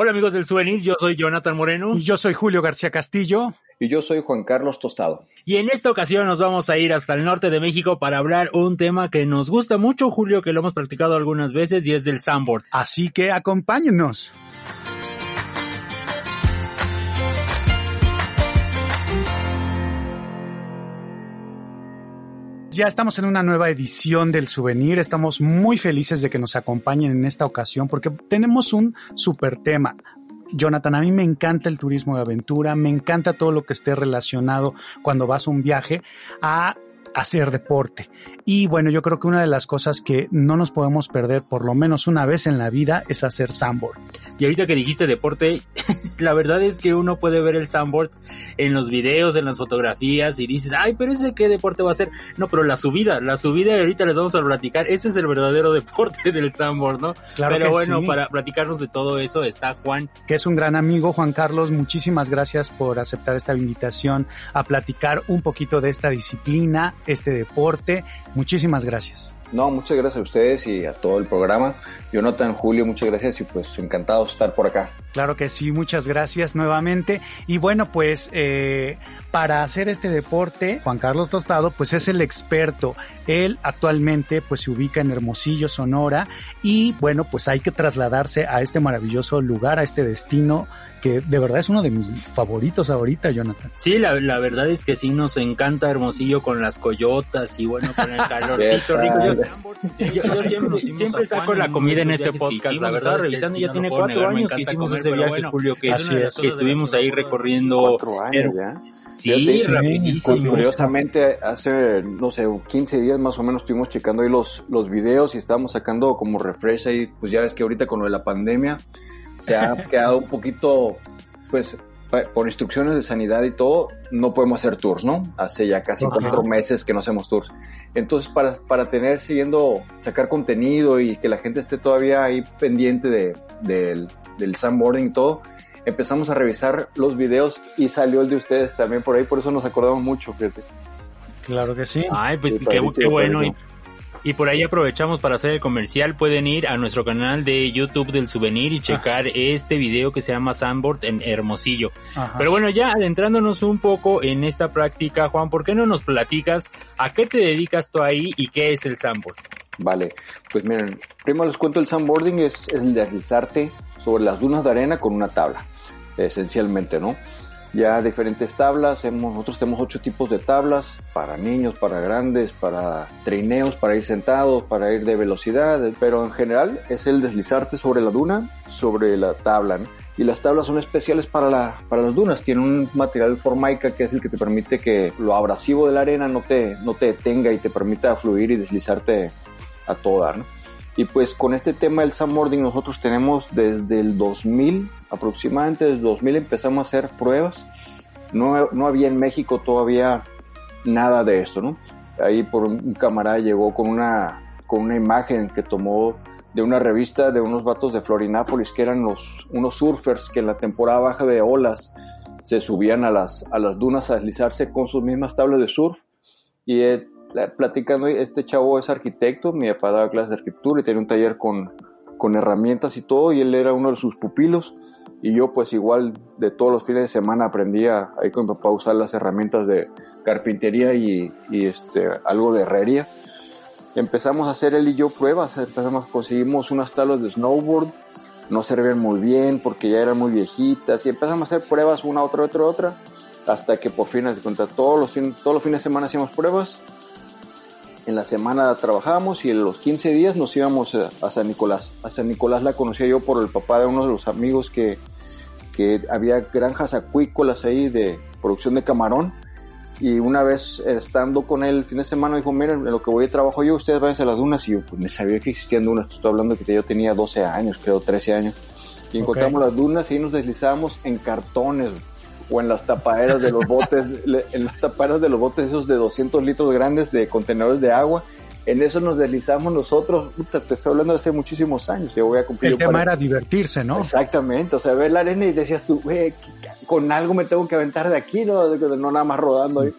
Hola amigos del Souvenir, yo soy Jonathan Moreno. Y yo soy Julio García Castillo. Y yo soy Juan Carlos Tostado. Y en esta ocasión nos vamos a ir hasta el norte de México para hablar un tema que nos gusta mucho, Julio, que lo hemos practicado algunas veces y es del sandboard. Así que acompáñenos. Ya estamos en una nueva edición del souvenir. Estamos muy felices de que nos acompañen en esta ocasión porque tenemos un super tema. Jonathan, a mí me encanta el turismo de aventura, me encanta todo lo que esté relacionado cuando vas a un viaje a hacer deporte. Y bueno, yo creo que una de las cosas que no nos podemos perder por lo menos una vez en la vida es hacer sandboard. Y ahorita que dijiste deporte, la verdad es que uno puede ver el sandboard en los videos, en las fotografías y dices, ay, pero ese qué deporte va a ser. No, pero la subida, la subida y ahorita les vamos a platicar, ese es el verdadero deporte del sandboard, ¿no? Claro pero que bueno, sí. para platicarnos de todo eso está Juan. que es un gran amigo, Juan Carlos. Muchísimas gracias por aceptar esta invitación a platicar un poquito de esta disciplina, este deporte. Muchísimas gracias. No, muchas gracias a ustedes y a todo el programa. Jonathan, Julio, muchas gracias y pues encantados de estar por acá. Claro que sí, muchas gracias nuevamente. Y bueno, pues eh, para hacer este deporte, Juan Carlos Tostado, pues es el experto. Él actualmente pues se ubica en Hermosillo, Sonora, y bueno, pues hay que trasladarse a este maravilloso lugar, a este destino que de verdad es uno de mis favoritos ahorita, Jonathan. Sí, la, la verdad es que sí nos encanta Hermosillo con las coyotas y bueno, con el calorcito rico. Yo, yo- yo siempre, siempre está con la comida en este podcast, la verdad, revisando, ya tiene cuatro años que hicimos ese viaje, Julio, que, Así es. que estuvimos ahí recorriendo. Cuatro años ya. Sí, sí, rapidísimo. Curiosamente, hace, no sé, 15 días más o menos estuvimos checando ahí los, los videos y estábamos sacando como refresh ahí, pues ya ves que ahorita con lo de la pandemia se ha quedado un poquito, pues, por instrucciones de sanidad y todo, no podemos hacer tours, ¿no? Hace ya casi Ajá. cuatro meses que no hacemos tours. Entonces, para, para tener, siguiendo, sacar contenido y que la gente esté todavía ahí pendiente de, del, del sandboarding y todo, empezamos a revisar los videos y salió el de ustedes también por ahí, por eso nos acordamos mucho, fíjate. Claro que sí. Ay, pues Sí, qué, bueno. Y. y por ahí aprovechamos para hacer el comercial. Pueden ir a nuestro canal de YouTube del Souvenir y checar este video que se llama Sandboard en Hermosillo. Ajá. Pero bueno, ya adentrándonos un poco en esta práctica, Juan, ¿por qué no nos platicas a qué te dedicas tú ahí y qué es el sandboard? Vale, pues miren, primero les cuento el sandboarding es, es el deslizarte sobre las dunas de arena con una tabla, esencialmente, ¿no? Ya diferentes tablas, nosotros tenemos ocho tipos de tablas, para niños, para grandes, para trineos, para ir sentados, para ir de velocidad, pero en general es el deslizarte sobre la duna, sobre la tabla, ¿no? Y las tablas son especiales para, la, para las dunas, tienen un material formaica que es el que te permite que lo abrasivo de la arena no te, no te detenga y te permita fluir y deslizarte a todo dar, ¿no? Y pues con este tema del sandboarding nosotros tenemos desde el 2000, aproximadamente desde el 2000 empezamos a hacer pruebas. No, no había en México todavía nada de esto, ¿no? Ahí por un camarada llegó con una, con una imagen que tomó de una revista de unos vatos de Florinápolis que eran los, unos surfers que en la temporada baja de olas se subían a las, a las dunas a deslizarse con sus mismas tablas de surf y eh, la- platicando, este chavo es arquitecto, mi papá daba clases de arquitectura y tenía un taller con, con herramientas y todo, y él era uno de sus pupilos, y yo pues igual de todos los fines de semana aprendía ahí con mi papá a usar las herramientas de carpintería y, y, este, algo de herrería. Empezamos a hacer él y yo pruebas, empezamos, conseguimos unas tablas de snowboard, no servían muy bien porque ya eran muy viejitas, y empezamos a hacer pruebas una, otra, otra, otra, hasta que por fin, cuenta, todos los, fin- todos los fines de semana hacíamos pruebas, en la semana trabajábamos y en los 15 días nos íbamos a, a San Nicolás. A San Nicolás la conocía yo por el papá de uno de los amigos que, que había granjas acuícolas ahí de producción de camarón. Y una vez estando con él el fin de semana dijo, miren, en lo que voy de trabajo yo, ustedes váyanse a las dunas. Y yo pues ni sabía que existían dunas. Estoy hablando de que yo tenía 12 años, creo 13 años. Y encontramos las dunas y ahí nos deslizábamos en cartones o en las tapaderas de los botes, le- en las tapaderas de los botes esos de 200 litros grandes de contenedores de agua. En eso nos deslizamos nosotros. Puta, te estoy hablando de hace muchísimos años. Yo voy a cumplir. El tema para- era divertirse, ¿no? Exactamente, o sea, ver la arena y decías tú, güey, con algo me tengo que aventar de aquí, no, no nada más rodando ahí.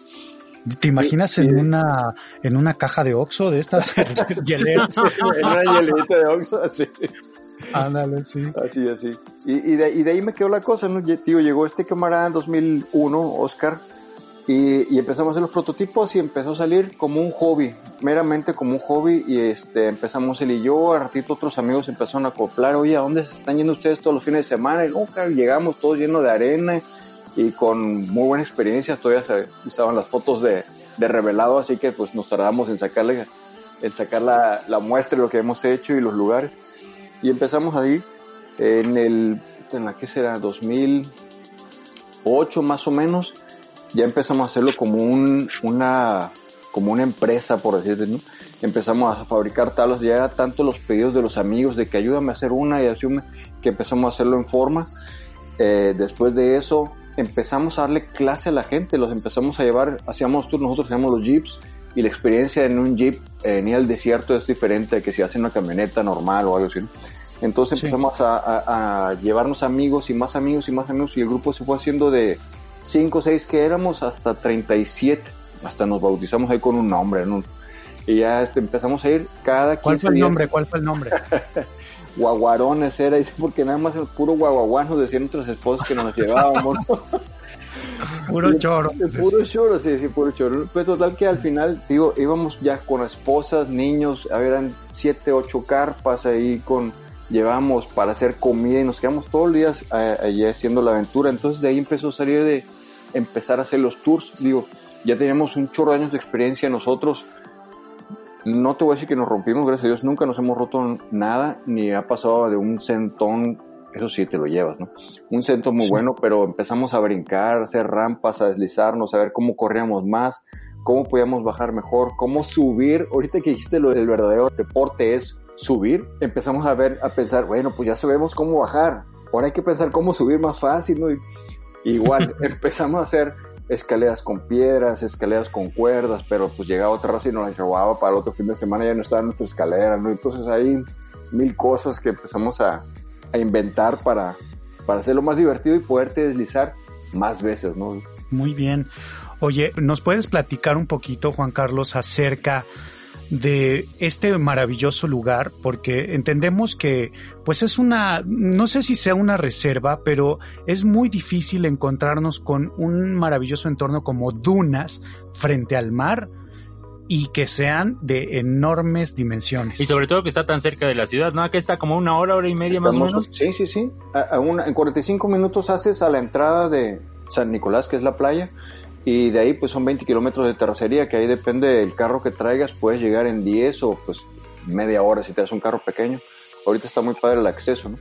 ¿Te imaginas Sí, en sí. una en una caja de Oxxo de estas hieleras? en una hielita de Oxxo, así. Ándale, sí. Así, así. Y, y, de, y de ahí me quedó la cosa, ¿no? Tío, llegó este camarada en 2001, Oscar, y, y, empezamos a hacer los prototipos y empezó a salir como un hobby, meramente como un hobby, y este, empezamos él y yo, a ratito otros amigos empezaron a acoplar, oye, ¿a dónde se están yendo ustedes todos los fines de semana? Y nunca llegamos todos llenos de arena y con muy buena experiencia, todavía se, estaban las fotos de, de revelado, así que pues nos tardamos en sacarle, en sacar la, la muestra de lo que hemos hecho y los lugares. Y empezamos a ir en el, en la que será, 2008 más o menos, ya empezamos a hacerlo como un, una, como una empresa, por decirlo, ¿no? Empezamos a fabricar tablas, ya era tanto los pedidos de los amigos de que ayúdame a hacer una y así que empezamos a hacerlo en forma. Eh, después de eso, empezamos a darle clase a la gente, los empezamos a llevar, hacíamos tours, nosotros hacíamos los jeeps y la experiencia en un jeep en ir al desierto es diferente de que si hace una camioneta normal o algo así. ¿no? Entonces sí. empezamos a, a, a, llevarnos amigos y más amigos y más amigos y el grupo se fue haciendo de 5 o 6 que éramos hasta 37. Hasta nos bautizamos ahí con un nombre, ¿no? Y ya este, empezamos a ir cada 15 ¿Cuál fue el días. nombre? ¿Cuál fue el nombre? Guaguarones era, porque nada más el puro guaguaguán nos decían nuestras esposas que nos llevábamos. Puro choro. Puro choro, sí, sí, puro choro. Pues total que al final, digo, íbamos ya con esposas, niños, eran siete, ocho carpas ahí con, llevamos para hacer comida y nos quedamos todos los días eh, allí haciendo la aventura. Entonces de ahí empezó a salir de empezar a hacer los tours. Digo, ya teníamos un chorro de años de experiencia nosotros. No te voy a decir que nos rompimos, gracias a Dios, nunca nos hemos roto nada, ni ha pasado de un centón, eso sí te lo llevas, ¿no? Un centón muy sí. bueno, pero empezamos a brincar, a hacer rampas, a deslizarnos, a ver cómo corríamos más, cómo podíamos bajar mejor, cómo subir. Ahorita que dijiste lo del verdadero deporte es subir, empezamos a ver, a pensar, bueno, pues ya sabemos cómo bajar, ahora hay que pensar cómo subir más fácil, ¿no? Y, igual, empezamos a hacer escaleras con piedras, escaleras con cuerdas, pero pues llegaba otra raza y nos las robaba para el otro fin de semana, ya no estaba nuestra escalera, ¿no? Entonces hay mil cosas que empezamos a, a inventar para, para hacerlo más divertido y poderte deslizar más veces, ¿no? Muy bien. Oye, ¿nos puedes platicar un poquito, Juan Carlos, acerca de este maravilloso lugar porque entendemos que pues es una no sé si sea una reserva pero es muy difícil encontrarnos con un maravilloso entorno como dunas frente al mar y que sean de enormes dimensiones. Y sobre todo que está tan cerca de la ciudad, ¿no? Acá está como una hora, hora y media Estamos, más o menos. Sí, sí, sí. A, a una, en 45 minutos haces a la entrada de San Nicolás, que es la playa, y de ahí pues son 20 kilómetros de terracería, que ahí depende del carro que traigas, puedes llegar en 10 o pues media hora si te das un carro pequeño. Ahorita está muy padre el acceso, ¿no?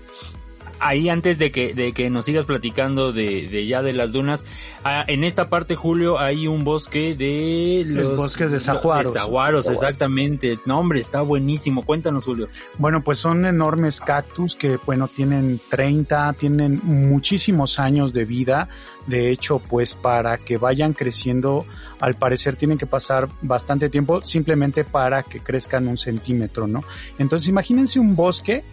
Ahí antes de que, de que nos sigas platicando de, de ya de las dunas, ah, en esta parte, Julio, hay un bosque de los... El bosque de saguaros. De saguaros, exactamente. No, hombre, está buenísimo. Cuéntanos, Julio. Bueno, pues son enormes cactus que, bueno, tienen 30, tienen muchísimos años de vida. De hecho, pues para que vayan creciendo, al parecer tienen que pasar bastante tiempo simplemente para que crezcan un centímetro, ¿no? Entonces imagínense un bosque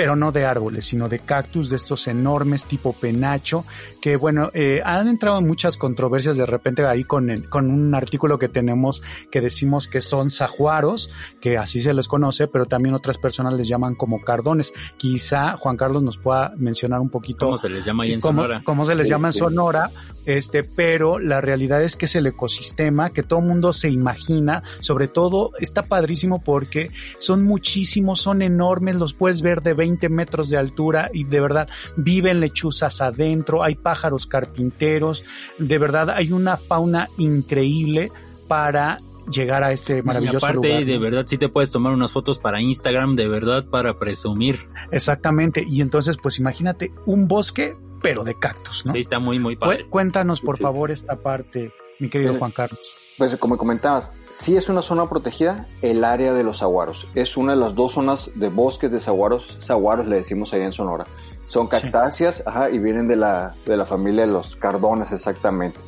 pero no de árboles, sino de cactus de estos enormes tipo penacho, que bueno, eh, han entrado en muchas controversias de repente ahí con, el, con un artículo que tenemos que decimos que son sajuaros, que así se les conoce, pero también otras personas les llaman como cardones. Quizá Juan Carlos nos pueda mencionar un poquito cómo se les llama ahí en cómo, Sonora. Cómo se les Sí, llama en sí. Sonora, este, pero la realidad es que es el ecosistema que todo mundo se imagina, sobre todo está padrísimo porque son muchísimos, son enormes, los puedes ver de 20 metros de altura y de verdad viven lechuzas adentro, hay pájaros carpinteros, de verdad hay una fauna increíble para llegar a este maravilloso y aparte, lugar. de verdad, sí te puedes tomar unas fotos para Instagram, de verdad, para presumir. Exactamente, y entonces pues imagínate un bosque pero de cactus, ¿no? Sí, está muy, muy padre. Cu- Cuéntanos por Sí. favor esta parte, mi querido Eh, Juan Carlos. Pues como comentabas, sí es una zona protegida, el área de los saguaros. Es una de las dos zonas de bosques de saguaros, saguaros le decimos allá en Sonora. Son Sí. cactáceas, ajá, y vienen de la, de la familia de los cardones exactamente.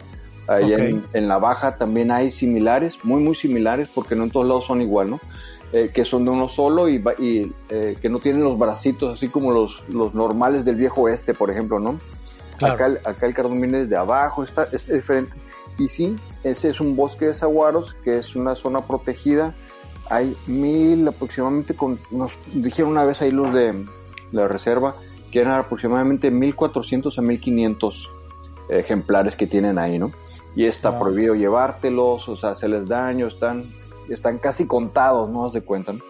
Ahí Ok. en, en la baja también hay similares, muy muy similares, porque no en todos lados son igual, ¿no? Eh, que son de uno solo y, y eh, que no tienen los bracitos así como los, los normales del viejo oeste, por ejemplo, ¿no? Claro. Acá, el- acá el cardón viene desde abajo, está, es diferente. Y sí, ese es un bosque de saguaros, que es una zona protegida. Hay mil aproximadamente, con, nos dijeron una vez ahí los de la reserva, que eran aproximadamente 1400 a 1500 ejemplares que tienen ahí, ¿no? Y está prohibido llevártelos, o sea, hacerles daño, están, están casi contados, no se cuentan.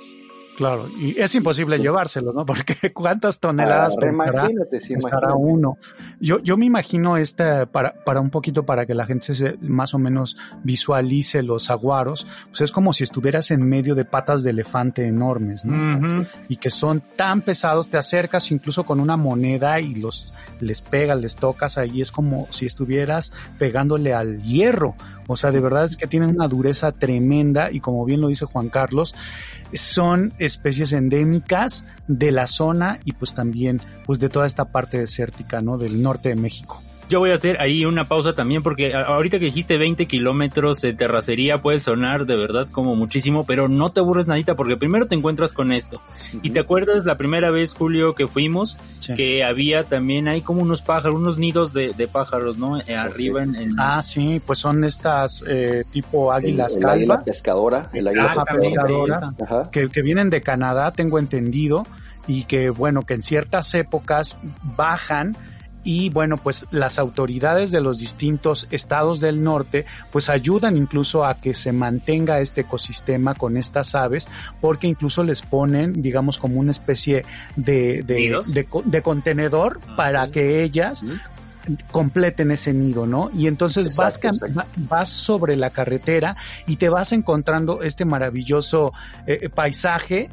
Claro, y es imposible llevárselo, ¿no? Porque cuántas toneladas ah, uno. Yo, yo me imagino esta, para, para un poquito para que la gente se más o menos visualice los aguaros, pues es como si estuvieras en medio de patas de elefante enormes, ¿no? Y que son tan pesados, te acercas incluso con una moneda y los, les pegas, les tocas ahí, es como si estuvieras pegándole al hierro. O sea, de verdad es que tienen una dureza tremenda y como bien lo dice Juan Carlos, son especies endémicas de la zona y pues también pues de toda esta parte desértica, ¿no? Del norte de México. Yo voy a hacer ahí una pausa también porque ahorita que dijiste 20 kilómetros de terracería puede sonar de verdad como muchísimo, pero no te aburres nadita porque primero te encuentras con esto. Y te acuerdas la primera vez, Julio, que fuimos, que había también hay como unos pájaros, unos nidos de, pájaros, ¿no? Eh, arriba en, Ah, sí, pues son estas eh, tipo águilas el, águila pescadora, el águila pescadora, que, que vienen de Canadá, tengo entendido, y que bueno, que en ciertas épocas bajan y bueno, pues las autoridades de los distintos estados del norte pues ayudan incluso a que se mantenga este ecosistema con estas aves porque incluso les ponen digamos como una especie de, de, contenedor para que ellas completen ese nido, ¿no? Y entonces vas, vas sobre la carretera y te vas encontrando este maravilloso eh, paisaje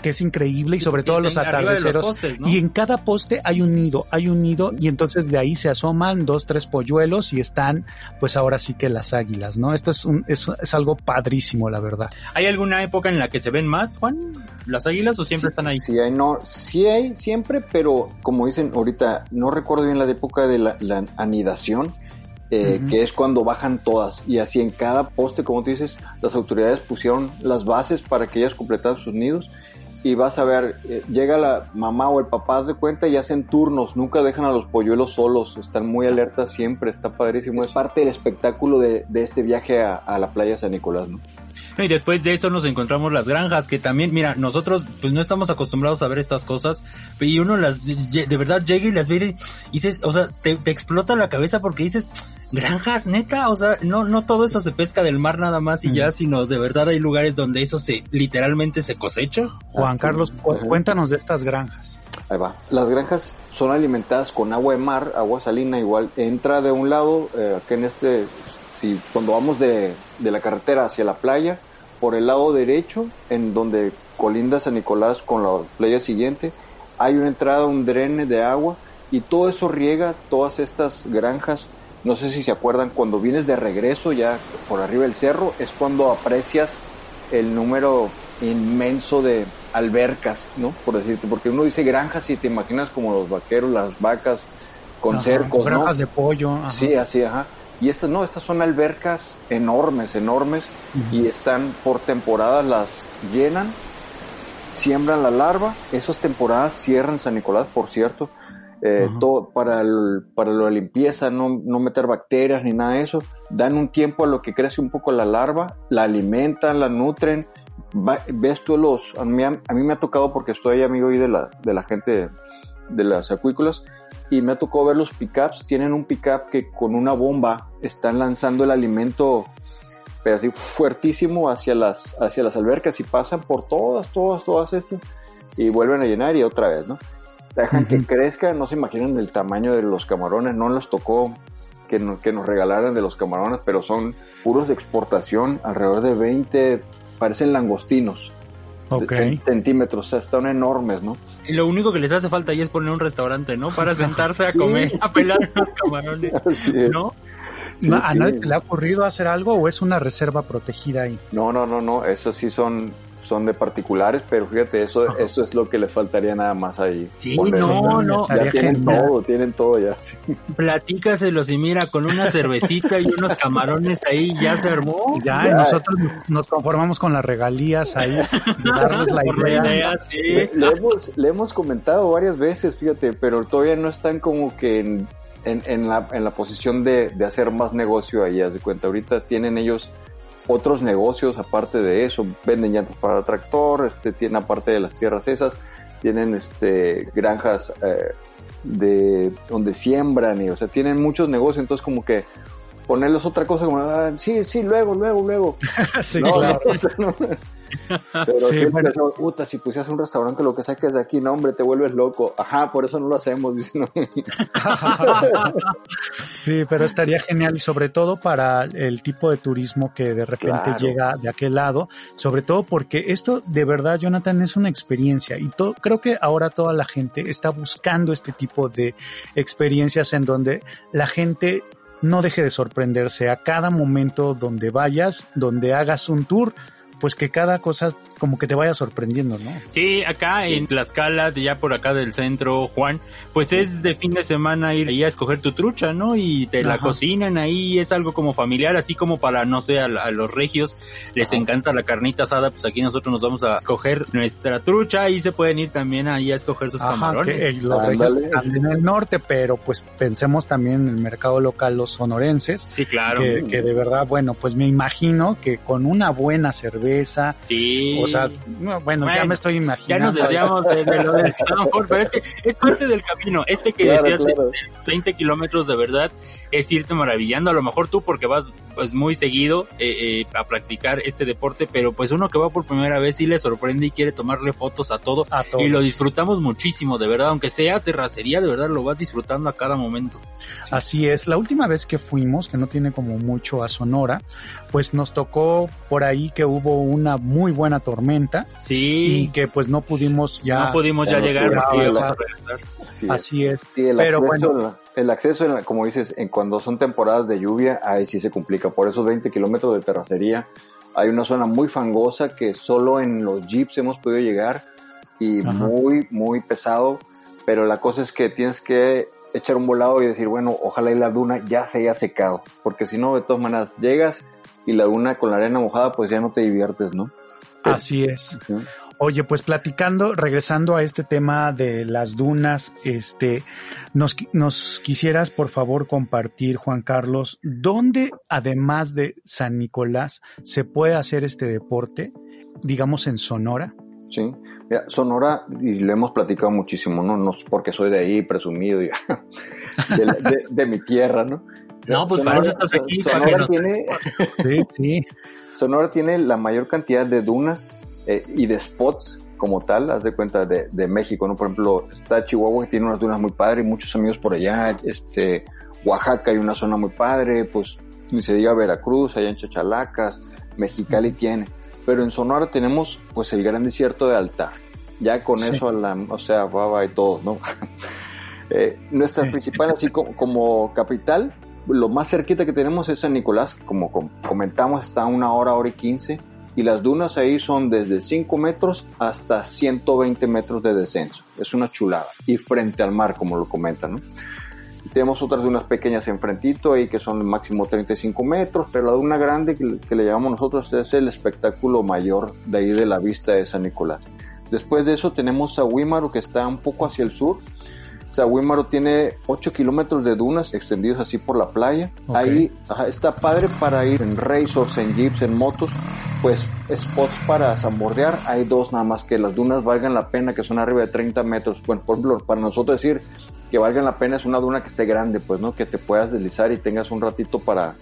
que es increíble y sobre todo los atardeceros. Y en cada poste hay un nido, hay un nido y entonces de ahí se asoman dos, tres polluelos y están pues ahora sí que las águilas, ¿no? Esto es, un, es, es algo padrísimo, la verdad. ¿Hay alguna época en la que se ven más, Juan? ¿Las águilas o siempre están ahí? Sí hay, no, sí hay siempre, pero como dicen ahorita, no recuerdo bien la época de la, anidación. Eh, que es cuando bajan todas. Y así en cada poste, como tú dices, las autoridades pusieron las bases para que ellas completaran sus nidos y vas a ver, eh, llega la mamá o el papá de cuenta y hacen turnos, nunca dejan a los polluelos solos, están muy alertas siempre, está padrísimo, es parte del espectáculo de, de este viaje a, a, la playa San Nicolás, ¿no? Y después de eso nos encontramos las granjas, que también, mira, nosotros pues no estamos acostumbrados a ver estas cosas, y uno las, de verdad llega y las ve y dices, o sea, te, te explota la cabeza porque dices, granjas, neta, o sea, no, no todo eso se pesca del mar nada más y ya, sino de verdad hay lugares donde eso se, literalmente se cosecha. Juan Carlos, cuéntanos de estas granjas. Ahí va. Las granjas son alimentadas con agua de mar, agua salina, igual entra de un lado, eh, aquí en este, si cuando vamos de, de la carretera hacia la playa, por el lado derecho, en donde colinda San Nicolás con la playa siguiente, hay una entrada, un drene de agua y todo eso riega todas estas granjas no sé si se acuerdan, cuando vienes de regreso ya por arriba del cerro, es cuando aprecias el número inmenso de albercas, ¿no? Por decirte, porque uno dice granjas y te imaginas como los vaqueros, las vacas con cercos, granjas de pollo. Sí, así, ajá. Y estas no, estas son albercas enormes, enormes, y están por temporadas, las llenan, siembran la larva, esas temporadas cierran San Nicolás, por cierto, eh, todo para, el, para la limpieza, no, no, meter bacterias ni nada de eso. Dan un tiempo a lo que crece un poco la larva, la alimentan, la nutren. ves tú los, a mí, a mí, me ha tocado porque estoy amigo ahí de la, de la gente de, las acuícolas y me ha tocado ver los pickups. Tienen un pickup que con una bomba están lanzando el alimento pero así fuertísimo hacia las, hacia las albercas y pasan por todas, todas, todas estas y vuelven a llenar y otra vez, ¿no? Dejan que crezca, no se imaginan el tamaño de los camarones, no les tocó que, que nos regalaran de los camarones, pero son puros de exportación, alrededor de 20, parecen langostinos. Centímetros, o sea, están enormes, ¿no? Y lo único que les hace falta ahí es poner un restaurante, ¿no? Para sentarse a comer, a pelar los camarones, ¿no? ¿A nadie se le ha ocurrido hacer algo o es una reserva protegida ahí? No, no, no, no, eso sí son son de particulares, pero fíjate, eso, eso es lo que les faltaría nada más ahí. Sí, no, no. Ya tienen todo, tienen todo ya. Platícaselos y mira, con una cervecita y unos camarones ahí ya se armó. Ya, y nosotros nos conformamos con las regalías ahí, darles la idea. le, hemos, le hemos comentado varias veces, fíjate, pero todavía no están como que en, en, la, en la posición de, de hacer más negocio ahí, haz de cuenta. Ahorita tienen ellos otros negocios aparte de eso, venden llantas para tractor, este, tienen aparte de las tierras esas, tienen este granjas eh, de donde siembran y o sea tienen muchos negocios. Entonces como que ponerles otra cosa como ah, sí sí luego luego luego sí claro pero sí, bueno. puta, si pusieras un restaurante, lo que saques de aquí, no, hombre, te vuelves loco. Ajá, por eso no lo hacemos. sí, pero estaría genial y sobre todo para el tipo de turismo que de repente llega de aquel lado, sobre todo porque esto de verdad, Jonathan, es una experiencia y todo, creo que ahora toda la gente está buscando este tipo de experiencias en donde la gente no deje de sorprenderse a cada momento donde vayas, donde hagas un tour pues que cada cosa como que te vaya sorprendiendo, ¿no? Sí, acá en Tlaxcala, de ya por acá del centro, Juan, pues es de fin de semana ir ahí a escoger tu trucha, ¿no? Y te la cocinan ahí, es algo como familiar, así como para, no sé, a, los regios les encanta la carnita asada, pues aquí nosotros nos vamos a escoger nuestra trucha y se pueden ir también ahí a escoger sus camarones. Que, los regios están en el norte, pero pues pensemos también en el mercado local los sonorenses. Sí, claro. Que, que de verdad, bueno, pues me imagino que con una buena cerveza Sí. O sea, bueno, ya me estoy imaginando. Ya nos desviamos de, lo del pero es que es parte del camino. Este que decías de 20 kilómetros de verdad es irte maravillando. A lo mejor tú porque vas pues muy seguido eh, eh, a practicar este deporte, pero pues uno que va por primera vez sí le sorprende y quiere tomarle fotos a todo. A y lo disfrutamos muchísimo, de verdad. Aunque sea terracería, de verdad lo vas disfrutando a cada momento. Así es. La última vez que fuimos, que no tiene como mucho a Sonora, pues nos tocó por ahí que hubo una muy buena tormenta. Sí. Y que pues no pudimos ya. No pudimos ya llegar. Así es. el Pero acceso, bueno. El acceso, como dices, en cuando son temporadas de lluvia, ahí sí se complica. Por esos 20 kilómetros de terracería, hay una zona muy fangosa que solo en los jeeps hemos podido llegar y muy, muy pesado. Pero la cosa es que tienes que echar un volado y decir, bueno, ojalá y la duna ya se haya secado. Porque si no, de todas maneras, llegas y la duna con la arena mojada, pues ya no te diviertes, ¿no? Así es. Oye, pues platicando, regresando a este tema de las dunas, este, nos, nos quisieras por favor compartir, Juan Carlos, dónde además de San Nicolás se puede hacer este deporte, digamos en Sonora. Sí, Sonora, y le hemos platicado muchísimo, ¿no? no porque soy de ahí, presumido, de, de, mi tierra, ¿no? No, pues Sonora, estás aquí. Sonora tiene, sí, sí. Sonora tiene la mayor cantidad de dunas eh, y de spots como tal, haz de cuenta de, de, México, ¿no? Por ejemplo, está Chihuahua que tiene unas dunas muy padres, muchos amigos por allá, este, Oaxaca hay una zona muy padre, pues ni se diga Veracruz, allá en Chachalacas, Mexicali tiene, pero en Sonora tenemos pues el gran desierto de Altar, ya con eso, la, o sea, baba y todo, ¿no? eh, nuestra principal, así como, como capital, lo más cerquita que tenemos es San Nicolás, como comentamos, está a una hora, hora y quince, y las dunas ahí son desde 5 metros hasta 120 metros de descenso. Es una chulada. Y frente al mar, como lo comentan, ¿no? tenemos otras dunas pequeñas enfrentito ahí que son máximo 35 metros, pero la duna grande que, que, le llamamos nosotros es el espectáculo mayor de ahí de la vista de San Nicolás. Después de eso tenemos a Wímaro que está un poco hacia el sur Sahuímaro tiene 8 kilómetros de dunas extendidos así por la playa. Ahí está padre para ir en racers, en jeeps, en motos. Pues spots para zambordear. Hay dos nada más que las dunas valgan la pena, que son arriba de 30 metros. Bueno, por ejemplo, para nosotros decir que valgan la pena es una duna que esté grande, pues, ¿no? Que te puedas deslizar y tengas un ratito para,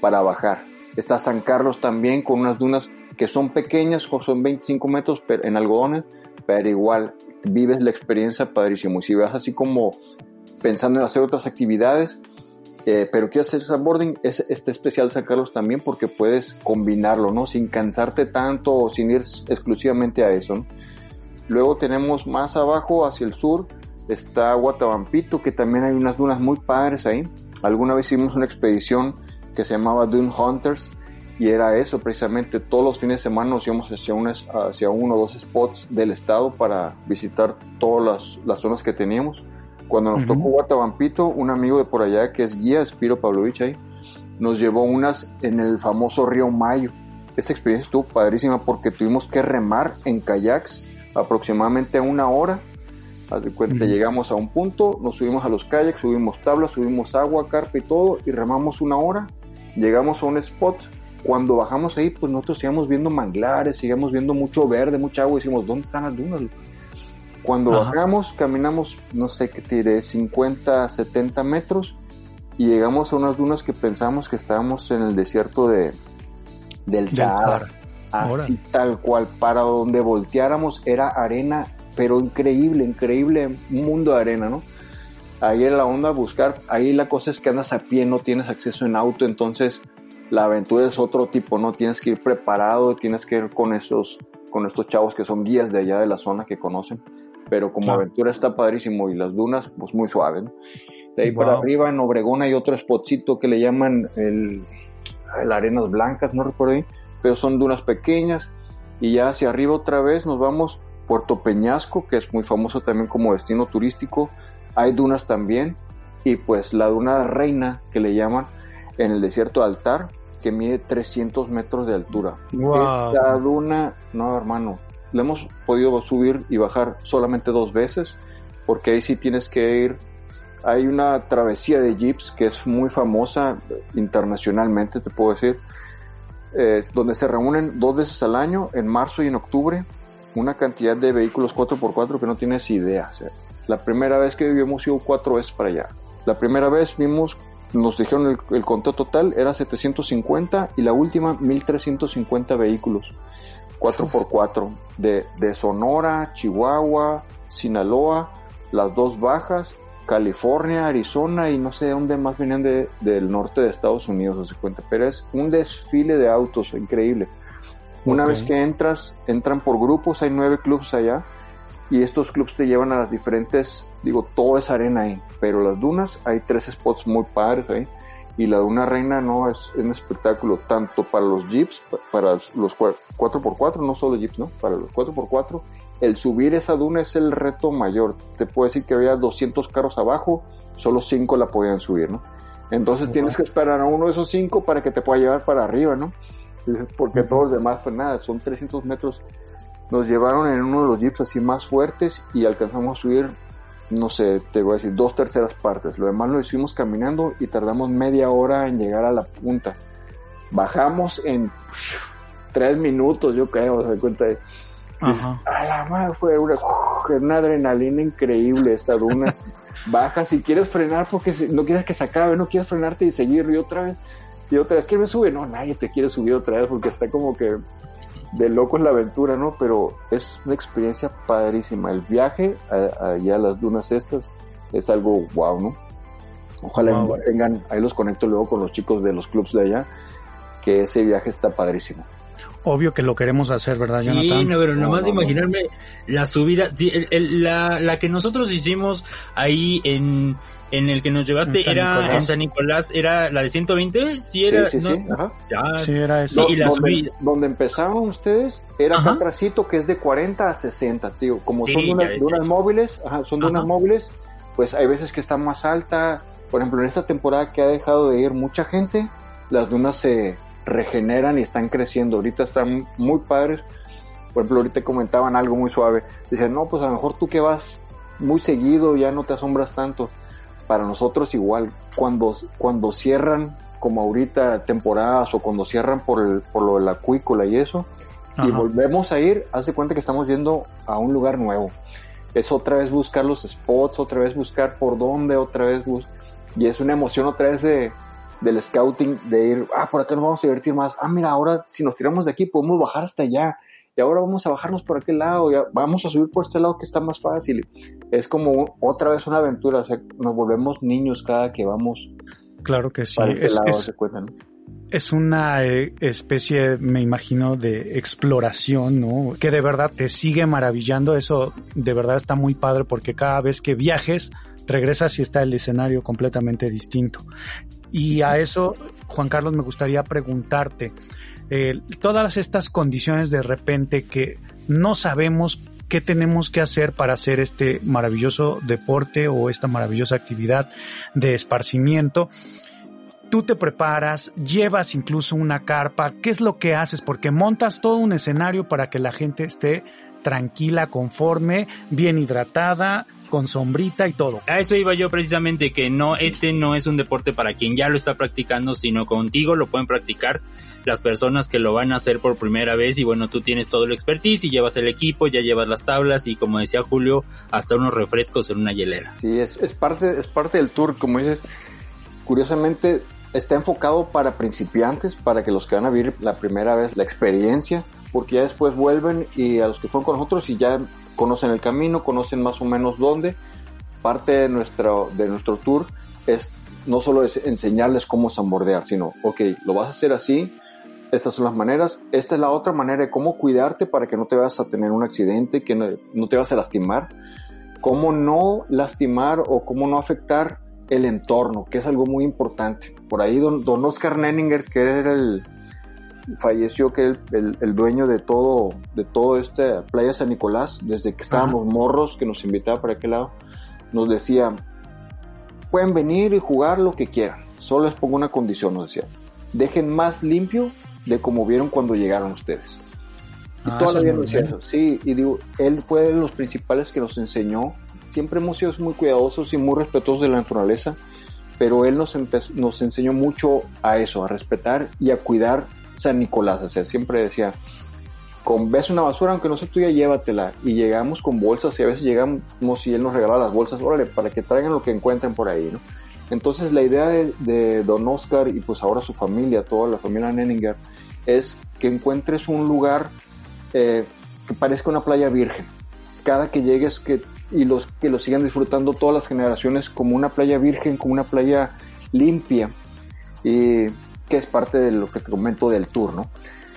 para bajar. Está San Carlos también con unas dunas que son pequeñas, son 25 metros en algodones, pero igual vives la experiencia padrísimo. Si vas así como pensando en hacer otras actividades, eh, pero quieres hacer sandboarding, es este especial sacarlos también porque puedes combinarlo, ¿no? Sin cansarte tanto o sin ir exclusivamente a eso, Luego tenemos más abajo hacia el sur, está Guatabampito, que también hay unas dunas muy padres ahí. Alguna vez hicimos una expedición que se llamaba Dune Hunters, y era eso precisamente todos los fines de semana nos íbamos hacia, hacia uno o dos spots del estado para visitar todas las, las zonas que teníamos. Cuando nos tocó Guatabampito un amigo de por allá que es guía Spiro Pavlovich ahí nos llevó unas en el famoso río Mayo. Esta experiencia estuvo padrísima porque tuvimos que remar en kayaks aproximadamente una hora. Haz de cuenta, llegamos a un punto, nos subimos a los kayaks, subimos tablas, subimos agua, carpa y todo, y remamos una hora. Llegamos a un spot, cuando bajamos ahí, pues nosotros íbamos viendo manglares, íbamos viendo mucho verde, mucha agua, y decimos, ¿dónde están las dunas? Cuando bajamos, caminamos, no sé qué tiré, 50, 70 metros y llegamos a unas dunas que pensamos que estábamos en el desierto de, del Sahara. Así tal cual, para donde volteáramos era arena, pero increíble, increíble mundo de arena, ¿no? Ahí era la onda buscar, ahí la cosa es que andas a pie, no tienes acceso en auto, entonces la aventura es otro tipo, ¿no? Tienes que ir preparado, tienes que ir con esos, con estos chavos que son guías de allá de la zona que conocen, pero como aventura está padrísimo y las dunas, pues muy suaves, ¿no? De ahí para arriba en Obregón hay otro spotcito que le llaman el, el Arenas Blancas, no recuerdo bien, pero son dunas pequeñas. Y ya hacia arriba otra vez nos vamos Puerto Peñasco, que es muy famoso también como destino turístico. Hay dunas también. Y pues la duna reina, que le llaman, en el desierto de Altar, que mide 300 metros de altura. Esta duna, no hermano, la hemos podido subir y bajar solamente dos veces, porque ahí sí tienes que ir hay una travesía de jeeps que es muy famosa internacionalmente, te puedo decir, eh, donde se reúnen dos veces al año, en marzo y en octubre, una cantidad de vehículos 4x4 que no tienes idea. la primera vez que vivimos ido cuatro veces para allá. La primera vez vimos, nos dijeron el, el conteo total era 750 y la última 1350 vehículos 4x4 de, de Sonora, Chihuahua, Sinaloa, las dos bajas California, Arizona y no sé de dónde más venían de, del norte de Estados Unidos, se cuenta. Pero es un desfile de autos increíble. Una vez que entras, entran por grupos, hay nueve clubs allá y estos clubs te llevan a las diferentes, digo, todo es arena ahí, pero las dunas, hay tres spots muy padres ahí y la Duna Reina no es, un espectáculo tanto para los jeeps, para los 4x4, no solo jeeps, ¿no? Para los 4x4 el subir esa duna es el reto mayor. Te puedo decir que había 200 carros abajo, solo 5 la podían subir, ¿no? Entonces tienes que esperar a uno de esos 5 para que te pueda llevar para arriba, ¿no? Porque todos los demás, pues nada, son 300 metros. Nos llevaron en uno de los jeeps así más fuertes y alcanzamos a subir, no sé, te voy a decir, dos terceras partes. Lo demás lo hicimos caminando y tardamos media hora en llegar a la punta. Bajamos en tres minutos, yo creo, se cuenta de a la madre fue una, una, adrenalina increíble esta duna. Baja si quieres frenar porque no quieres que se acabe, no quieres frenarte y seguir y otra vez. Y otra vez, que me sube? No, nadie te quiere subir otra vez porque está como que de loco es la aventura, ¿no? Pero es una experiencia padrísima. El viaje allá a las dunas estas es algo wow, ¿no? Ojalá tengan, ahí los conecto luego con los chicos de los clubs de allá, que ese viaje está padrísimo obvio que lo queremos hacer, ¿verdad, sí, Sí, no, pero nomás de imaginarme la subida, la, la que nosotros hicimos ahí en, en el que nos llevaste era en San Nicolás, era la de 120, sí era, sí, sí, sí, ajá. Ya, sí era eso. y la donde, subida. donde empezaron ustedes era un tracito que es de 40 a 60, tío, como son unas, móviles, ajá, son de unas móviles, pues hay veces que está más alta, por ejemplo, en esta temporada que ha dejado de ir mucha gente, las dunas se regeneran y están creciendo. Ahorita están muy padres. Por ejemplo, ahorita comentaban algo muy suave. Dicen, no, pues a lo mejor tú que vas muy seguido ya no te asombras tanto. Para nosotros igual, cuando, cuando cierran, como ahorita temporadas o cuando cierran por, el, por lo de la acuícola y eso, y volvemos a ir, hace cuenta que estamos yendo a un lugar nuevo. Es otra vez buscar los spots, otra vez buscar por dónde, otra vez bus y es una emoción otra vez de, del scouting, de ir, ah, por acá nos vamos a divertir más, ah, mira, ahora si nos tiramos de aquí podemos bajar hasta allá, y ahora vamos a bajarnos por aquel lado, ya vamos a subir por este lado que está más fácil. Es como otra vez una aventura, o sea, nos volvemos niños cada que vamos. Claro que sí. es, es una eh, especie, me imagino, de exploración, ¿no? Que de verdad te sigue maravillando. Eso de verdad está muy padre porque cada vez que viajes, regresas y está el escenario completamente distinto. Y a eso, Juan Carlos, me gustaría preguntarte, eh, todas estas condiciones de repente que no sabemos qué tenemos que hacer para hacer este maravilloso deporte o esta maravillosa actividad de esparcimiento, tú te preparas, llevas incluso una carpa, ¿qué es lo que haces? Porque montas todo un escenario para que la gente esté tranquila, conforme, bien hidratada, con sombrita y todo. A eso iba yo precisamente, que no, este no es un deporte para quien ya lo está practicando, sino contigo lo pueden practicar las personas que lo van a hacer por primera vez y bueno, tú tienes todo el expertise y llevas el equipo, ya llevas las tablas y como decía Julio, hasta unos refrescos en una hielera. Sí, es, es parte, es parte del tour, como dices, curiosamente está enfocado para principiantes, para que los que van a vivir la primera vez la experiencia, porque ya después vuelven y a los que fueron con nosotros y ya conocen el camino, conocen más o menos dónde. Parte de nuestro, de nuestro tour es no solo es enseñarles cómo zambordear, sino, ok, lo vas a hacer así, estas son las maneras, esta es la otra manera de cómo cuidarte para que no te vayas a tener un accidente, que no, no te vas a lastimar, cómo no lastimar o cómo no afectar el entorno, que es algo muy importante. Por ahí don, don Oscar Nenninger, que era el, falleció que el, el, dueño de todo, de todo este Playa San Nicolás, desde que estábamos morros, que nos invitaba para aquel lado, nos decía, pueden venir y jugar lo que quieran, solo les pongo una condición, nos decía, dejen más limpio de como vieron cuando llegaron ustedes. Y ah, todavía lo decía eso, sí, y digo, él fue de los principales que nos enseñó, siempre hemos sido muy cuidadosos y muy respetuosos de la naturaleza, pero él nos, nos enseñó mucho a eso, a respetar y a cuidar San Nicolás. O sea, siempre decía, con ves una basura, aunque no sea tuya, llévatela. Y llegamos con bolsas y a veces llegamos y él nos regalaba las bolsas, órale, para que traigan lo que encuentren por ahí, ¿no? Entonces la idea de, Don Oscar y pues ahora su familia, toda la familia Nenninger, es que encuentres un lugar eh, que parezca una playa virgen. Cada que llegues que, y los que lo sigan disfrutando todas las generaciones como una playa virgen, como una playa limpia. Y que es parte de lo que te comento del tour, ¿no?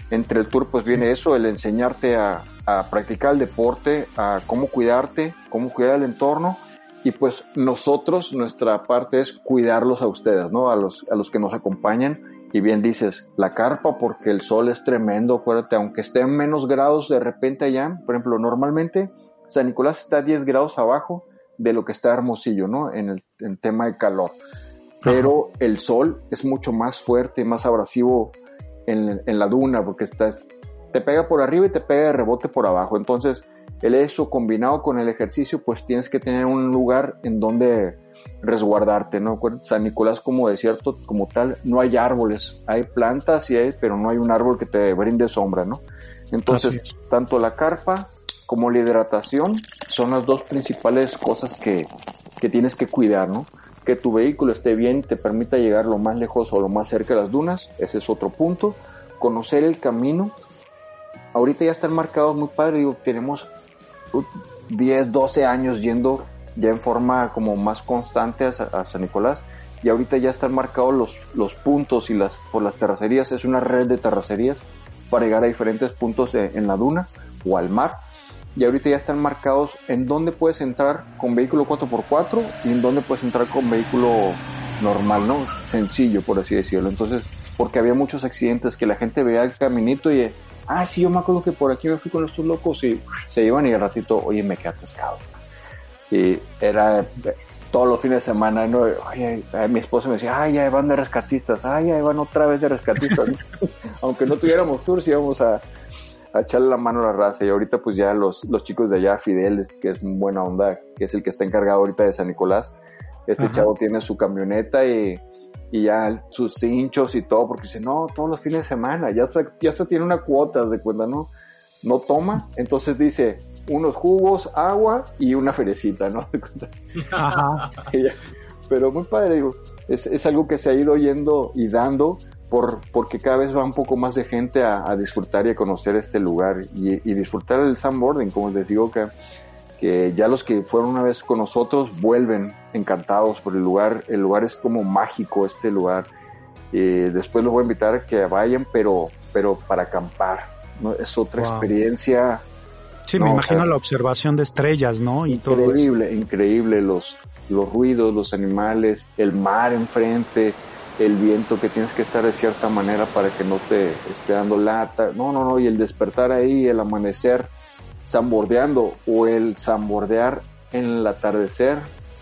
Entre el tour pues viene eso, el enseñarte a, practicar el deporte, a cómo cuidarte, cómo cuidar el entorno y pues nosotros, nuestra parte es cuidarlos a ustedes, ¿no? A los, a los que nos acompañan y bien dices, la carpa porque el sol es tremendo, acuérdate, aunque esté en menos grados de repente allá, por ejemplo, normalmente San Nicolás está a 10 grados abajo de lo que está Hermosillo, ¿no? En el en tema de calor pero el sol es mucho más fuerte, más abrasivo en, la duna, porque estás, te pega por arriba y te pega de rebote por abajo. Entonces, el eso combinado con el ejercicio, pues tienes que tener un lugar en donde resguardarte, ¿no? San Nicolás como desierto, como tal, no hay árboles, hay plantas y hay, pero no hay un árbol que te brinde sombra, ¿no? Entonces, tanto la carpa como la hidratación son las dos principales cosas que, que tienes que cuidar, ¿no? Que tu vehículo esté bien, te permita llegar lo más lejos o lo más cerca de las dunas, ese es otro punto. Conocer el camino. Ahorita ya están marcados muy padre, tenemos 10, 12 años yendo ya en forma como más constante a, San Nicolás y ahorita ya están marcados los, los puntos y las por las terracerías, es una red de terracerías para llegar a diferentes puntos en la duna o al mar y ahorita ya están marcados en dónde puedes entrar con vehículo 4x4 y en dónde puedes entrar con vehículo normal, ¿no? Sencillo, por así decirlo. Entonces, porque había muchos accidentes que la gente veía el caminito y, ah, sí, yo me acuerdo que por aquí me fui con estos locos y se iban y al ratito, oye, me quedé atascado. Y era todos los fines de semana, ¿no? Mi esposa me decía, ay, ya van de rescatistas, ay, ya van otra vez de rescatistas. Aunque no tuviéramos tours, íbamos a, a echarle la mano a la raza. Y ahorita pues ya los, los chicos de allá, Fidel, que es buena onda, que es el que está encargado ahorita de San Nicolás, este chavo tiene su camioneta y, y ya sus hinchos y todo, porque dice, no, todos los fines de semana, ya hasta, ya hasta tiene una cuota de cuenta, ¿no? No toma, entonces dice, unos jugos, agua y una ferecita, ¿no? Ajá. Pero muy padre, digo, es, es algo que se ha ido yendo y dando por, porque cada vez va un poco más de gente a, disfrutar y a conocer este lugar y, disfrutar el sandboarding, como les digo que, que ya los que fueron una vez con nosotros vuelven encantados por el lugar, el lugar es como mágico este lugar. después los voy a invitar a que vayan, pero, pero para acampar, ¿no? Es otra experiencia. Sí, me imagino la observación de estrellas, ¿no? Y increíble, increíble, los, los ruidos, los animales, el mar enfrente, el viento que tienes que estar de cierta manera para que no te esté dando lata. No, no, no, y el despertar ahí, el amanecer zambordeando o el zambordear en el atardecer,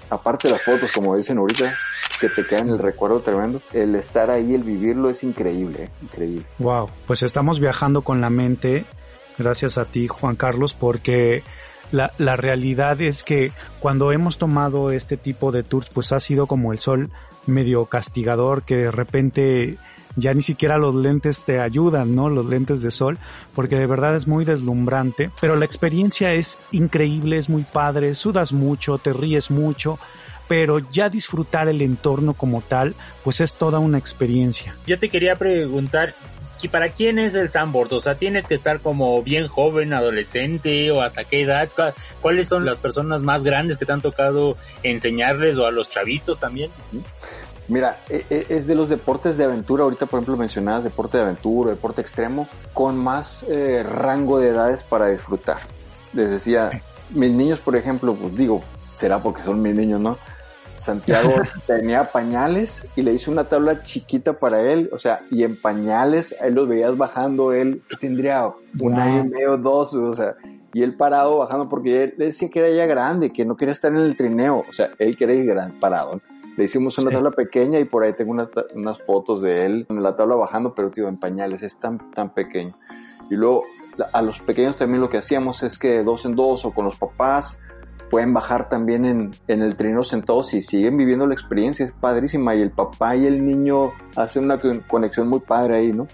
aparte de las fotos, como dicen ahorita, que te quedan el recuerdo tremendo, el estar ahí, el vivirlo es increíble, increíble. Wow, pues estamos viajando con la mente Gracias a ti, Juan Carlos, porque la, la realidad es que cuando hemos tomado este tipo de tours, pues ha sido como el sol medio castigador que de repente ya ni siquiera los lentes te ayudan, ¿no? Los lentes de sol, porque de verdad es muy deslumbrante, pero la experiencia es increíble, es muy padre, sudas mucho, te ríes mucho, pero ya disfrutar el entorno como tal, pues es toda una experiencia. Yo te quería preguntar, ¿para quién es el sandboard? O sea, tienes que estar como bien joven, adolescente o hasta qué edad? ¿Cuáles son las personas más grandes que te han tocado enseñarles o a los chavitos también? Mira, e, e, es de los deportes de aventura, ahorita por ejemplo mencionabas deporte de aventura, deporte extremo, con más eh, rango de edades para disfrutar. Les decía, mis niños, por ejemplo, pues digo, será porque son mis niños, ¿no? Santiago tenía pañales y le hice una tabla chiquita para él, o sea, y en pañales, él los veías bajando, él tendría un año y medio, dos, o sea, y él parado bajando porque él decía que era ya grande, que no quería estar en el trineo, o sea, él quería ir gran, parado. Le hicimos una tabla pequeña y por ahí tengo unas, unas fotos de él en la tabla bajando, pero tío, en pañales, es tan, tan pequeño. Y luego a los pequeños también lo que hacíamos es que dos en dos o con los papás pueden bajar también en, en el trino sentados y siguen viviendo la experiencia, es padrísima y el papá y el niño hacen una conexión muy padre ahí, ¿no?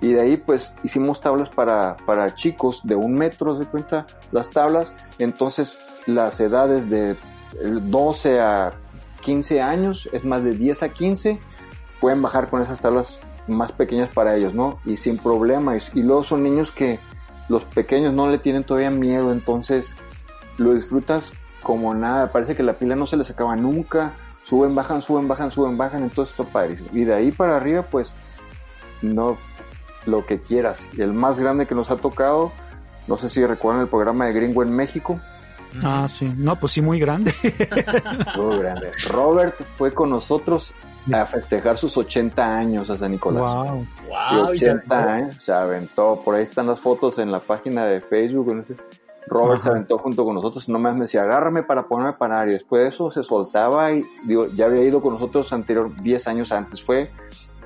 Y de ahí pues hicimos tablas para, para chicos de un metro, de cuenta, las tablas, entonces las edades de 12 a 15 años, es más de 10 a 15, pueden bajar con esas tablas más pequeñas para ellos, ¿no? Y sin problema. Y, luego son niños que los pequeños no le tienen todavía miedo, entonces lo disfrutas como nada. Parece que la pila no se les acaba nunca. Suben, bajan, suben, bajan, suben, bajan. Entonces está padrísimo. Y de ahí para arriba, pues, no lo que quieras. Y el más grande que nos ha tocado, no sé si recuerdan el programa de Gringo en México, Ah, sí. No, pues sí, muy grande. muy grande. Robert fue con nosotros a festejar sus 80 años a San Nicolás. Wow. wow 80 años, se aventó. Por ahí están las fotos en la página de Facebook. Robert se aventó junto con nosotros. No me decía, agárrame para ponerme a parar. Y después de eso se soltaba y digo, ya había ido con nosotros anterior, 10 años antes fue.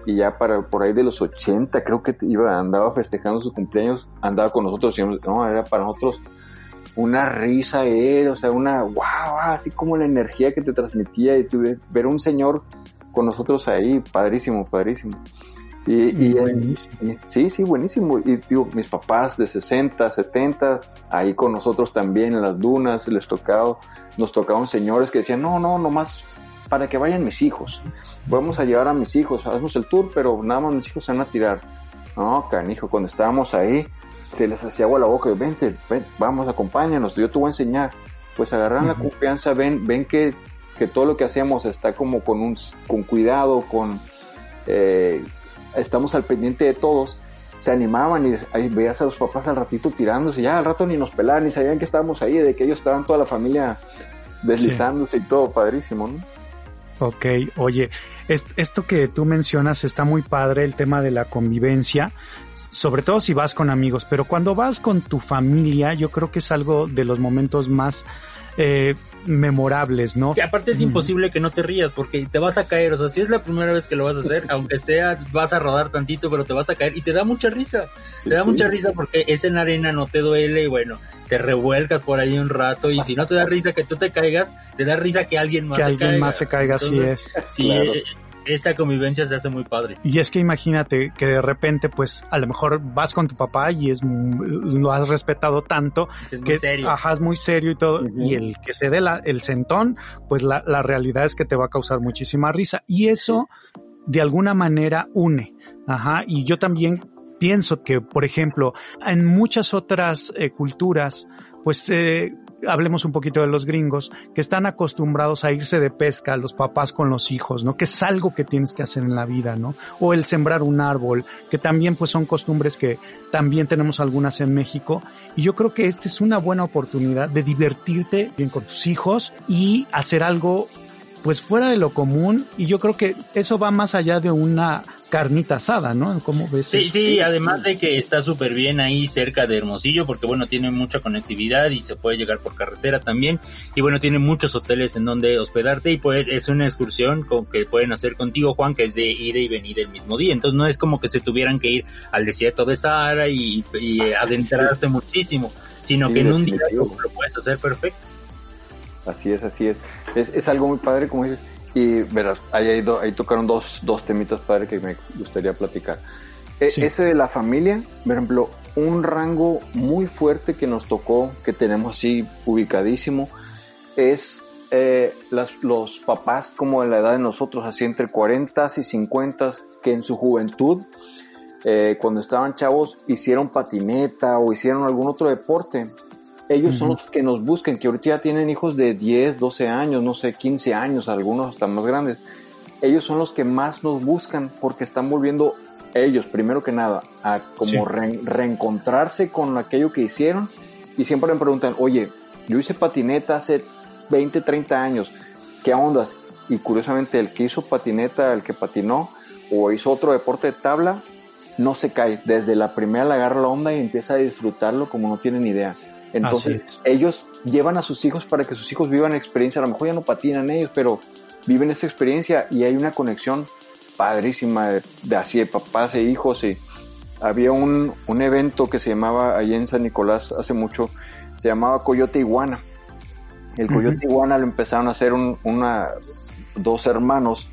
Y ya para por ahí de los 80, creo que iba, andaba festejando su cumpleaños, andaba con nosotros. Y no, era para nosotros una risa él, o sea, una wow, así como la energía que te transmitía y ver un señor con nosotros ahí, padrísimo, padrísimo. Y, sí, sí, buenísimo. Y digo, mis papás de 60, 70, ahí con nosotros también en las dunas, les tocado, nos tocaban señores que decían, no, no, nomás para que vayan mis hijos. Vamos a llevar a mis hijos, hacemos el tour, pero nada más mis hijos se van a tirar. No, canijo, cuando estábamos ahí, se les hacía agua la boca, y vente, ven, vamos, acompáñanos, yo te voy a enseñar. Pues agarran la confianza, ven, ven que, que, todo lo que hacemos está como con un, con cuidado, con, eh, estamos al pendiente de todos, se animaban y veías a los papás al ratito tirándose, ya al rato ni nos pelaban, ni sabían que estábamos ahí, de que ellos estaban toda la familia deslizándose y todo, padrísimo, ¿no? Ok, oye, esto que tú mencionas está muy padre, el tema de la convivencia, sobre todo si vas con amigos, pero cuando vas con tu familia, yo creo que es algo de los momentos más eh, memorables, ¿no? Que aparte es imposible que no te rías porque te vas a caer, o sea, si es la primera vez que lo vas a hacer, aunque sea, vas a rodar tantito, pero te vas a caer y te da mucha risa, te da mucha risa porque es en arena, no te duele y bueno, te revuelcas por ahí un rato y si no te da risa que tú te caigas, te da risa que alguien más que alguien más se caiga, así es. Sí, eh, esta convivencia se hace muy padre. Y es que imagínate que de repente, pues, a lo mejor vas con tu papá y es, lo has respetado tanto. Es que, muy serio. Ajá, es muy serio y todo. Y el que se dé la, el sentón, pues la, la, realidad es que te va a causar muchísima risa. Y eso, de alguna manera, une. Ajá. Y yo también pienso que, por ejemplo, en muchas otras eh, culturas, pues eh, hablemos un poquito de los gringos, que están acostumbrados a irse de pesca, los papás con los hijos, ¿no? Que es algo que tienes que hacer en la vida, ¿no? O el sembrar un árbol, que también pues son costumbres que también tenemos algunas en México. Y yo creo que esta es una buena oportunidad de divertirte bien con tus hijos y hacer algo pues fuera de lo común y yo creo que eso va más allá de una carnita asada, ¿no? ¿Cómo ves? Sí, sí, además de que está súper bien ahí cerca de Hermosillo porque bueno, tiene mucha conectividad y se puede llegar por carretera también y bueno, tiene muchos hoteles en donde hospedarte y pues es una excursión con, que pueden hacer contigo Juan que es de ida y venir el mismo día, entonces no es como que se tuvieran que ir al desierto de Sahara y, adentrarse muchísimo, sino que en un día lo puedes hacer perfecto. Así es, así es. Es, es algo muy padre, como dices. Y verás, ahí, ahí, ahí tocaron dos, dos temitas padres que me gustaría platicar. E, ese de la familia, por ejemplo, un rango muy fuerte que nos tocó, que tenemos así ubicadísimo, es eh, las, los papás como de la edad de nosotros, así entre 40 y 50, que en su juventud, eh, cuando estaban chavos, hicieron patineta o hicieron algún otro deporte ellos son los que nos buscan, que ahorita ya tienen hijos de 10, 12 años, no sé, 15 años, algunos hasta más grandes. Ellos son los que más nos buscan porque están volviendo ellos, primero que nada, a como reencontrarse con aquello que hicieron y siempre me preguntan, oye, yo hice patineta hace 20, 30 años, ¿qué ondas? Y curiosamente el que hizo patineta, el que patinó o hizo otro deporte de tabla, no se cae. Desde la primera le agarra la onda y empieza a disfrutarlo como no tienen idea. Entonces, ellos llevan a sus hijos para que sus hijos vivan experiencia. A lo mejor ya no patinan ellos, pero viven esta experiencia y hay una conexión padrísima de, así de papás e hijos. Y había un, un evento que se llamaba allá en San Nicolás hace mucho, se llamaba Coyote Iguana. El Coyote Iguana lo empezaron a hacer una, dos hermanos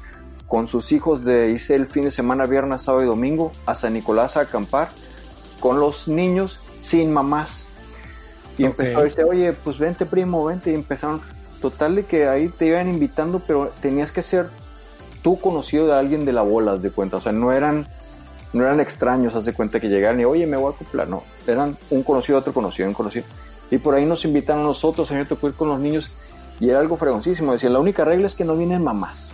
con sus hijos de irse el fin de semana, viernes, sábado y domingo a San Nicolás a acampar con los niños sin mamás y empezó a decir, oye, pues vente primo, vente. Y empezaron, total de que ahí te iban invitando, pero tenías que ser tú conocido de alguien de la bola, de cuenta. O sea, no eran, no eran extraños, haz de cuenta que llegaran y, oye, me voy a acoplar. No, eran un conocido, otro conocido, un conocido. Y por ahí nos invitaron a nosotros, te ir con los niños. Y era algo fregoncísimo. Decía, la única regla es que no vienen mamás.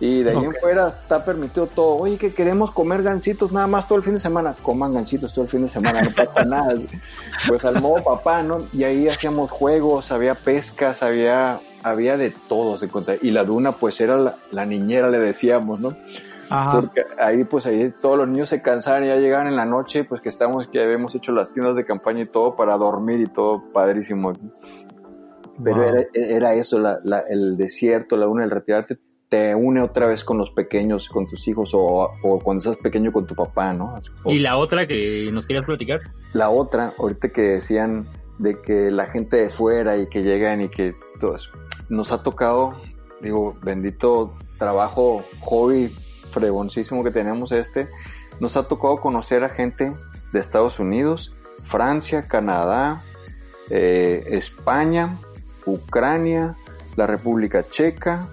Y de ahí en fuera está permitido todo. Oye, que queremos comer gancitos nada más todo el fin de semana. Coman gancitos todo el fin de semana, no pasa nada. Pues al modo papá, ¿no? Y ahí hacíamos juegos, había pescas, había, había de todo. Se y la duna, pues era la, niñera, le decíamos, ¿no? Porque ahí, pues ahí todos los niños se cansaban y ya llegaban en la noche, pues que estamos, que habíamos hecho las tiendas de campaña y todo para dormir y todo padrísimo. Pero era, era, eso, la, el desierto, la duna, el retirarte te une otra vez con los pequeños, con tus hijos o, cuando estás pequeño con tu papá, ¿no? ¿Y la otra que nos querías platicar? La otra, ahorita que decían de que la gente de fuera y que llegan y que todos, nos ha tocado, digo, bendito trabajo, hobby fregoncísimo que tenemos este, nos ha tocado conocer a gente de Estados Unidos, Francia, Canadá, eh, España, Ucrania, la República Checa,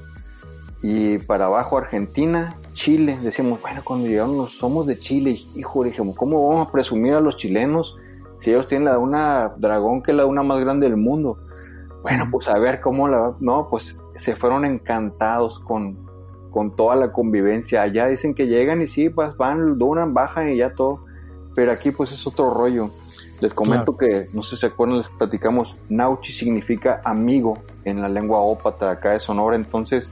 y para abajo Argentina, Chile. Decíamos, bueno, cuando llegamos los somos de Chile, hijo, dijimos, ¿cómo vamos a presumir a los chilenos si ellos tienen la de una dragón que es la de una más grande del mundo? Bueno, pues a ver cómo la... No, pues se fueron encantados con, con toda la convivencia. Allá dicen que llegan y sí, pues van, duran, bajan y ya todo. Pero aquí pues es otro rollo. Les comento que, no sé si se acuerdan, les platicamos, Nauchi significa amigo en la lengua ópata acá de Sonora. Entonces,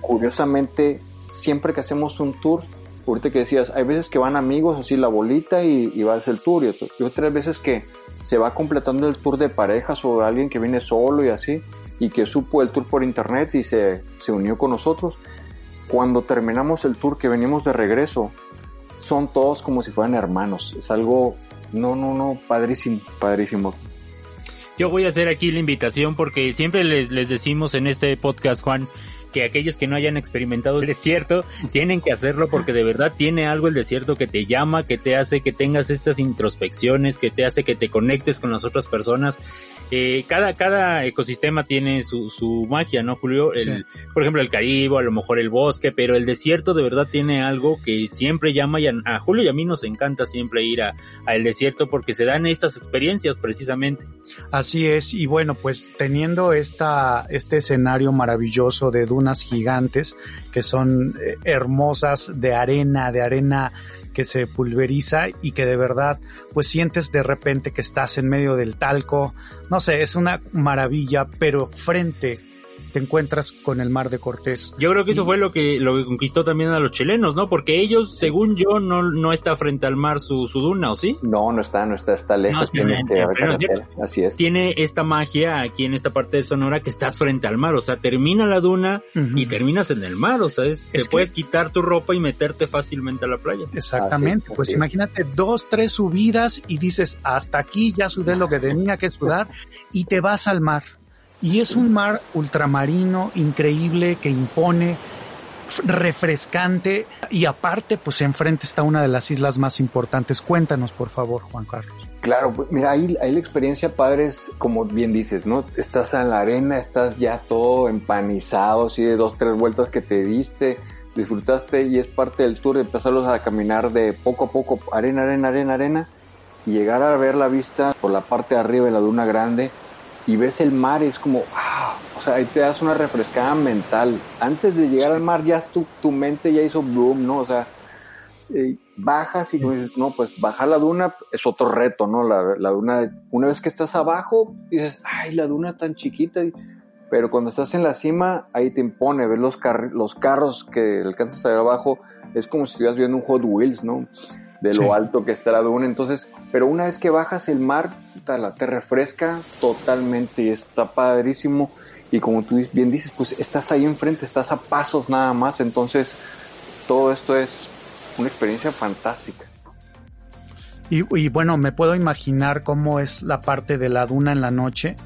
Curiosamente, siempre que hacemos un tour, ahorita que decías, hay veces que van amigos, así la bolita y, va a hacer el tour, y, otras veces que se va completando el tour de parejas o alguien que viene solo y así, y que supo el tour por internet y se, se unió con nosotros. Cuando terminamos el tour que venimos de regreso, son todos como si fueran hermanos. Es algo, no, no, no, padrísimo, padrísimo. Yo voy a hacer aquí la invitación porque siempre les, les decimos en este podcast, Juan, que aquellos que no hayan experimentado el desierto tienen que hacerlo porque de verdad tiene algo el desierto que te llama, que te hace que tengas estas introspecciones, que te hace que te conectes con las otras personas. Eh, cada, cada ecosistema tiene su, su magia, ¿no, Julio? El, Por ejemplo, el Caribe, a lo mejor el bosque, pero el desierto de verdad tiene algo que siempre llama y a, Julio y a mí nos encanta siempre ir a, a el desierto porque se dan estas experiencias precisamente. Así es, y bueno, pues teniendo esta, este escenario maravilloso de gigantes que son eh, hermosas de arena, de arena que se pulveriza y que de verdad pues sientes de repente que estás en medio del talco. No sé, es una maravilla, pero frente te encuentras con el mar de Cortés. Yo creo que eso fue lo que, lo que conquistó también a los chilenos, ¿no? Porque ellos, según yo, no, no está frente al mar su, su duna, ¿o sí? No, no está, no está, está lejos. No, tiene pero que es cierto. Así es. Tiene esta magia aquí en esta parte de Sonora que estás frente al mar, o sea, termina la duna y terminas en el mar, o sea, es, te que- puedes quitar tu ropa y meterte fácilmente a la playa. Exactamente, Así pues así imagínate dos, tres subidas y dices, hasta aquí ya sudé lo que tenía que sudar y te vas al mar. Y es un mar ultramarino increíble que impone, refrescante y aparte pues enfrente está una de las islas más importantes. Cuéntanos por favor, Juan Carlos. Claro, pues, mira, ahí, ahí la experiencia padre es, como bien dices, ¿no? Estás en la arena, estás ya todo empanizado, así de dos, tres vueltas que te diste, disfrutaste y es parte del tour empezarlos a caminar de poco a poco, arena, arena, arena, arena, y llegar a ver la vista por la parte de arriba de la duna grande y ves el mar y es como, ah, o sea, ahí te das una refrescada mental. Antes de llegar al mar ya tu, tu mente ya hizo boom, ¿no? O sea, eh, bajas y dices, no, pues bajar la duna es otro reto, ¿no? La, la duna, una vez que estás abajo, dices, ay, la duna tan chiquita. Pero cuando estás en la cima, ahí te impone, ver los, carri- los carros que alcanzas a ver abajo, es como si estuvieras viendo un Hot Wheels, ¿no? De lo Sí. alto que está la duna. Entonces, pero una vez que bajas el mar, te refresca totalmente y está padrísimo. Y como tú bien dices, pues estás ahí enfrente, estás a pasos nada más. Entonces, todo esto es una experiencia fantástica. Y, y bueno, me puedo imaginar cómo es la parte de la duna en la noche.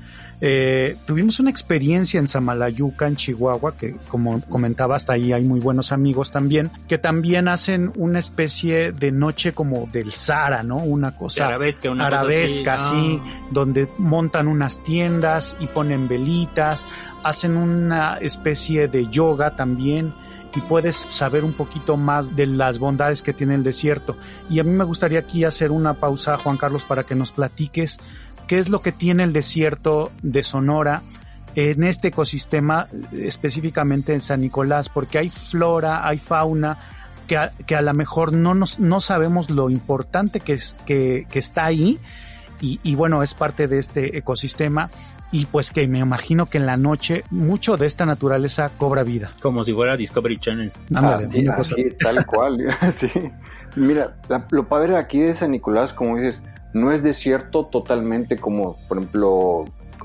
Eh, tuvimos una experiencia en Samalayuca, en Chihuahua, que como comentaba, hasta ahí hay muy buenos amigos también, que también hacen una especie de noche como del Sara, ¿no? Una cosa arabesca, una cosa arabesca, así. sí, Ah. donde montan unas tiendas y ponen velitas, hacen una especie de yoga también y puedes saber un poquito más de las bondades que tiene el desierto. Y a mí me gustaría aquí hacer una pausa, Juan Carlos, para que nos platiques qué es lo que tiene el desierto de Sonora en este ecosistema, específicamente en San Nicolás, porque hay flora, hay fauna, que a, que a lo mejor no, nos, no sabemos lo importante que, es, que, que está ahí y, y, bueno, es parte de este ecosistema y pues que me imagino que en la noche mucho de esta naturaleza cobra vida. Como si fuera Discovery Channel. Ándale, Así, una cosa- así, tal cual. sí. Mira, la- lo padre aquí de San Nicolás, como dices, no es desierto totalmente como, por ejemplo,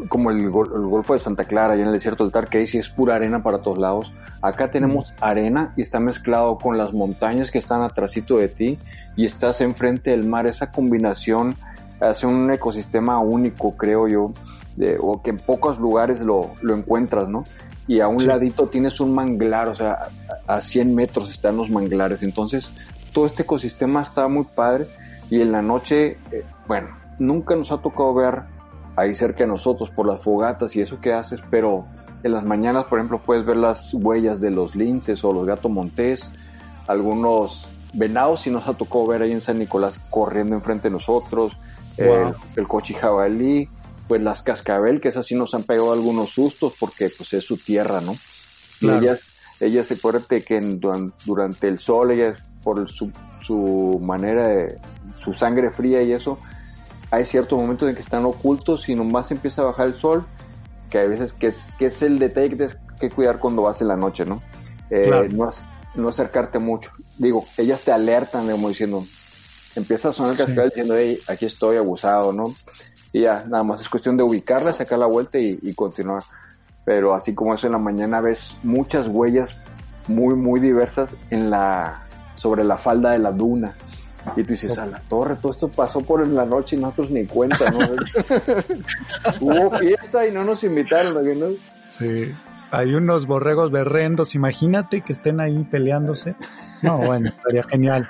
como el, gol- el Golfo de Santa Clara, allá en el desierto del Tar, que ahí sí es pura arena para todos lados. Acá tenemos arena y está mezclado con las montañas que están atrásito de ti y estás enfrente del mar. Esa combinación hace un ecosistema único, creo yo, de- o que en pocos lugares lo, lo encuentras, ¿no? Y a un Sí. ladito tienes un manglar, o sea, a a 100 metros están los manglares. Entonces, todo este ecosistema está muy padre y en la noche, eh, bueno, nunca nos ha tocado ver ahí cerca de nosotros por las fogatas y eso que haces, pero en las mañanas, por ejemplo, puedes ver las huellas de los linces o los gato montés, algunos venados y nos ha tocado ver ahí en San Nicolás corriendo enfrente de nosotros, Wow. el, el cochi jabalí, pues las cascabel, que esas sí nos han pegado algunos sustos porque pues es su tierra, ¿no? Claro. Y ellas, ellas se acuérdate que en- duran- durante el sol, ellas por su, su manera de, su sangre fría y eso, hay ciertos momentos en que están ocultos y nomás empieza a bajar el sol, que hay veces que es, que es el detalle que tienes que cuidar cuando vas en la noche, ¿no? Eh, Claro. no, ac- no acercarte mucho. Digo, ellas te alertan, como diciendo, empieza a sonar el Sí. cascabel diciendo, hey, aquí estoy abusado, ¿no? Y ya, nada más es cuestión de ubicarla, sacar la vuelta y, y continuar. Pero así como eso en la mañana ves muchas huellas muy, muy diversas en la, sobre la falda de la duna. Y tú dices, a la torre, todo esto pasó por en la noche y nosotros ni cuenta, ¿no? Hubo fiesta y no nos invitaron, ¿no? Sí. Hay unos borregos berrendos, imagínate que estén ahí peleándose. No, bueno, estaría genial.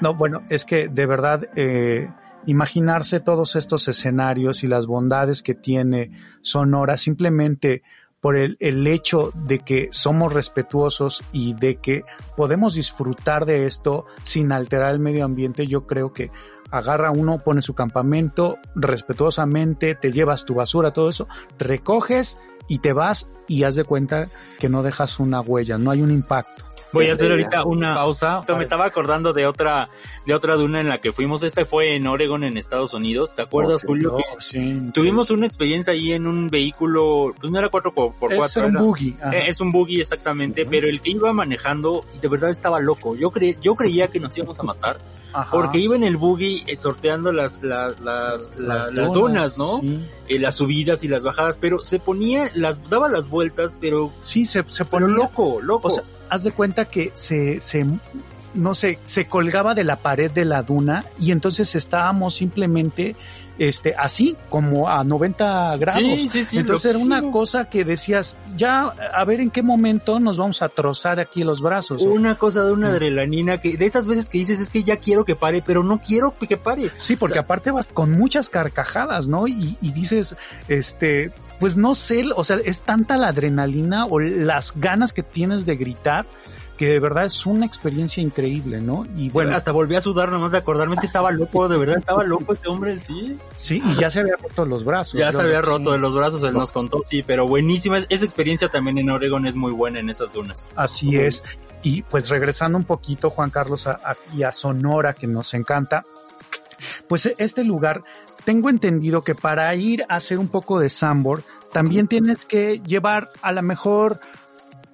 No, bueno, es que de verdad, eh, imaginarse todos estos escenarios y las bondades que tiene Sonora simplemente por el, el hecho de que somos respetuosos y de que podemos disfrutar de esto sin alterar el medio ambiente, yo creo que agarra uno, pone su campamento respetuosamente, te llevas tu basura, todo eso, recoges y te vas y haz de cuenta que no dejas una huella, no hay un impacto. Voy a hacer ahorita una pausa. Me estaba acordando de otra, de otra duna en la que fuimos. Esta fue en Oregon, en Estados Unidos. ¿Te acuerdas, Julio? sí, Tuvimos una experiencia ahí en un vehículo, pues no era 4x4. Es un buggy. Eh, es un buggy exactamente, pero el que iba manejando, de verdad estaba loco. Yo cre yo creía que nos íbamos a matar. Porque iba en el buggy eh, sorteando las, las, las, las, dunas, ¿no? Eh, las subidas y las bajadas, pero se ponía, las, daba las vueltas, pero... Sí, se, se ponía... loco, loco. O sea, haz de cuenta que se, se no sé, se colgaba de la pared de la duna y entonces estábamos simplemente este así como a 90 grados. Sí, sí, sí, entonces era una cosa que decías, ya a ver en qué momento nos vamos a trozar aquí los brazos. Una cosa de una adrenalina que de estas veces que dices es que ya quiero que pare, pero no quiero que pare. Sí, porque aparte vas con muchas carcajadas, ¿no? Y, y dices, este, pues no sé, o sea, es tanta la adrenalina o las ganas que tienes de gritar que de verdad es una experiencia increíble, ¿no? Y bueno. Hasta volví a sudar nomás de acordarme, es que estaba loco, de verdad estaba loco ese hombre, sí. Sí, y ya se había roto los brazos. Ya se había roto de los brazos, él nos contó, sí, pero buenísima. Esa experiencia también en Oregon es muy buena en esas dunas. Así es. Y pues regresando un poquito, Juan Carlos, a, y a Sonora, que nos encanta, pues este lugar, tengo entendido que para ir a hacer un poco de sandboard, también tienes que llevar a lo mejor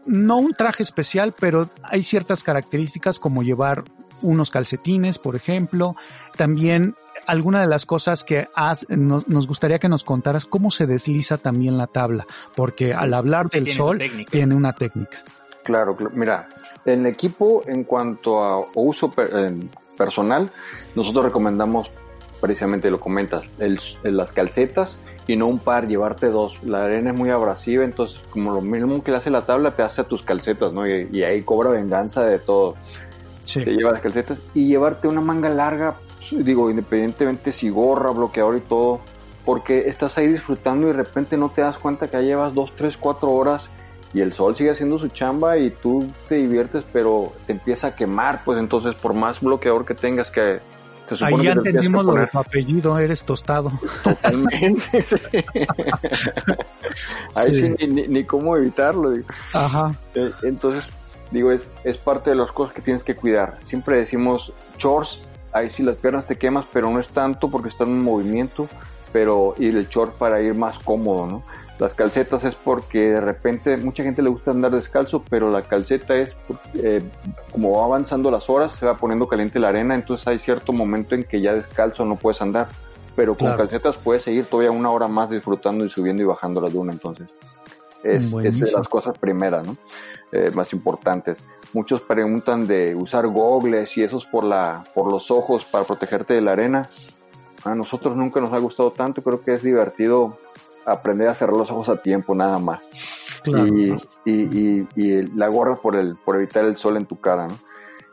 no un traje especial, pero hay ciertas características como llevar unos calcetines, por ejemplo. También alguna de las cosas que has, nos, gustaría que nos contaras cómo se desliza también la tabla, porque al hablar del sol tiene una técnica. Claro, mira, en equipo en cuanto a uso personal, nosotros recomendamos precisamente lo comentas, el, las calcetas y no un par, llevarte dos. La arena es muy abrasiva, entonces como lo mismo que le hace la tabla, te hace a tus calcetas, ¿no? Y, ahí cobra venganza de todo. Sí. Te lleva las calcetas y llevarte una manga larga, digo, independientemente si gorra, bloqueador y todo, porque estás ahí disfrutando y de repente no te das cuenta que ya llevas dos, tres, cuatro horas y el sol sigue haciendo su chamba y tú te diviertes, pero te empieza a quemar, pues entonces por más bloqueador que tengas que Ahí ya entendimos lo de tu apellido, eres tostado. Totalmente, sí. Ahí sí, ni, cómo evitarlo. Ajá. Eh, entonces, digo, es, es parte de las cosas que tienes que cuidar. Siempre decimos shorts, ahí sí las piernas te quemas, pero no es tanto porque están en movimiento, pero y el short para ir más cómodo, ¿no? Las calcetas es porque de repente mucha gente le gusta andar descalzo, pero la calceta es eh, como va avanzando las horas, se va poniendo caliente la arena, entonces hay cierto momento en que ya descalzo no puedes andar, pero con calcetas puedes seguir todavía una hora más disfrutando y subiendo y bajando la duna, entonces es, de las cosas primeras, ¿no? Eh, más importantes. Muchos preguntan de usar gogles y esos por la por los ojos para protegerte de la arena. A nosotros nunca nos ha gustado tanto, creo que es divertido aprender a cerrar los ojos a tiempo nada más. Y, y, y, la gorra por, el, por evitar el sol en tu cara, ¿no?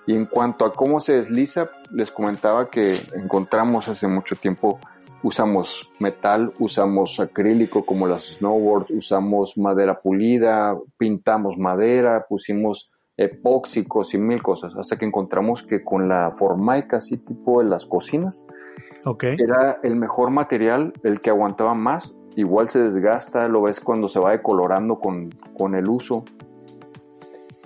Y en cuanto a cómo se desliza, les comentaba que encontramos hace mucho tiempo, usamos metal, usamos acrílico como las snowboards, usamos madera pulida, pintamos madera, pusimos epóxicos y mil cosas, hasta que encontramos que con la formaica, así tipo de las cocinas, era el mejor material, el que aguantaba más igual se desgasta, lo ves cuando se va decolorando con, con el uso,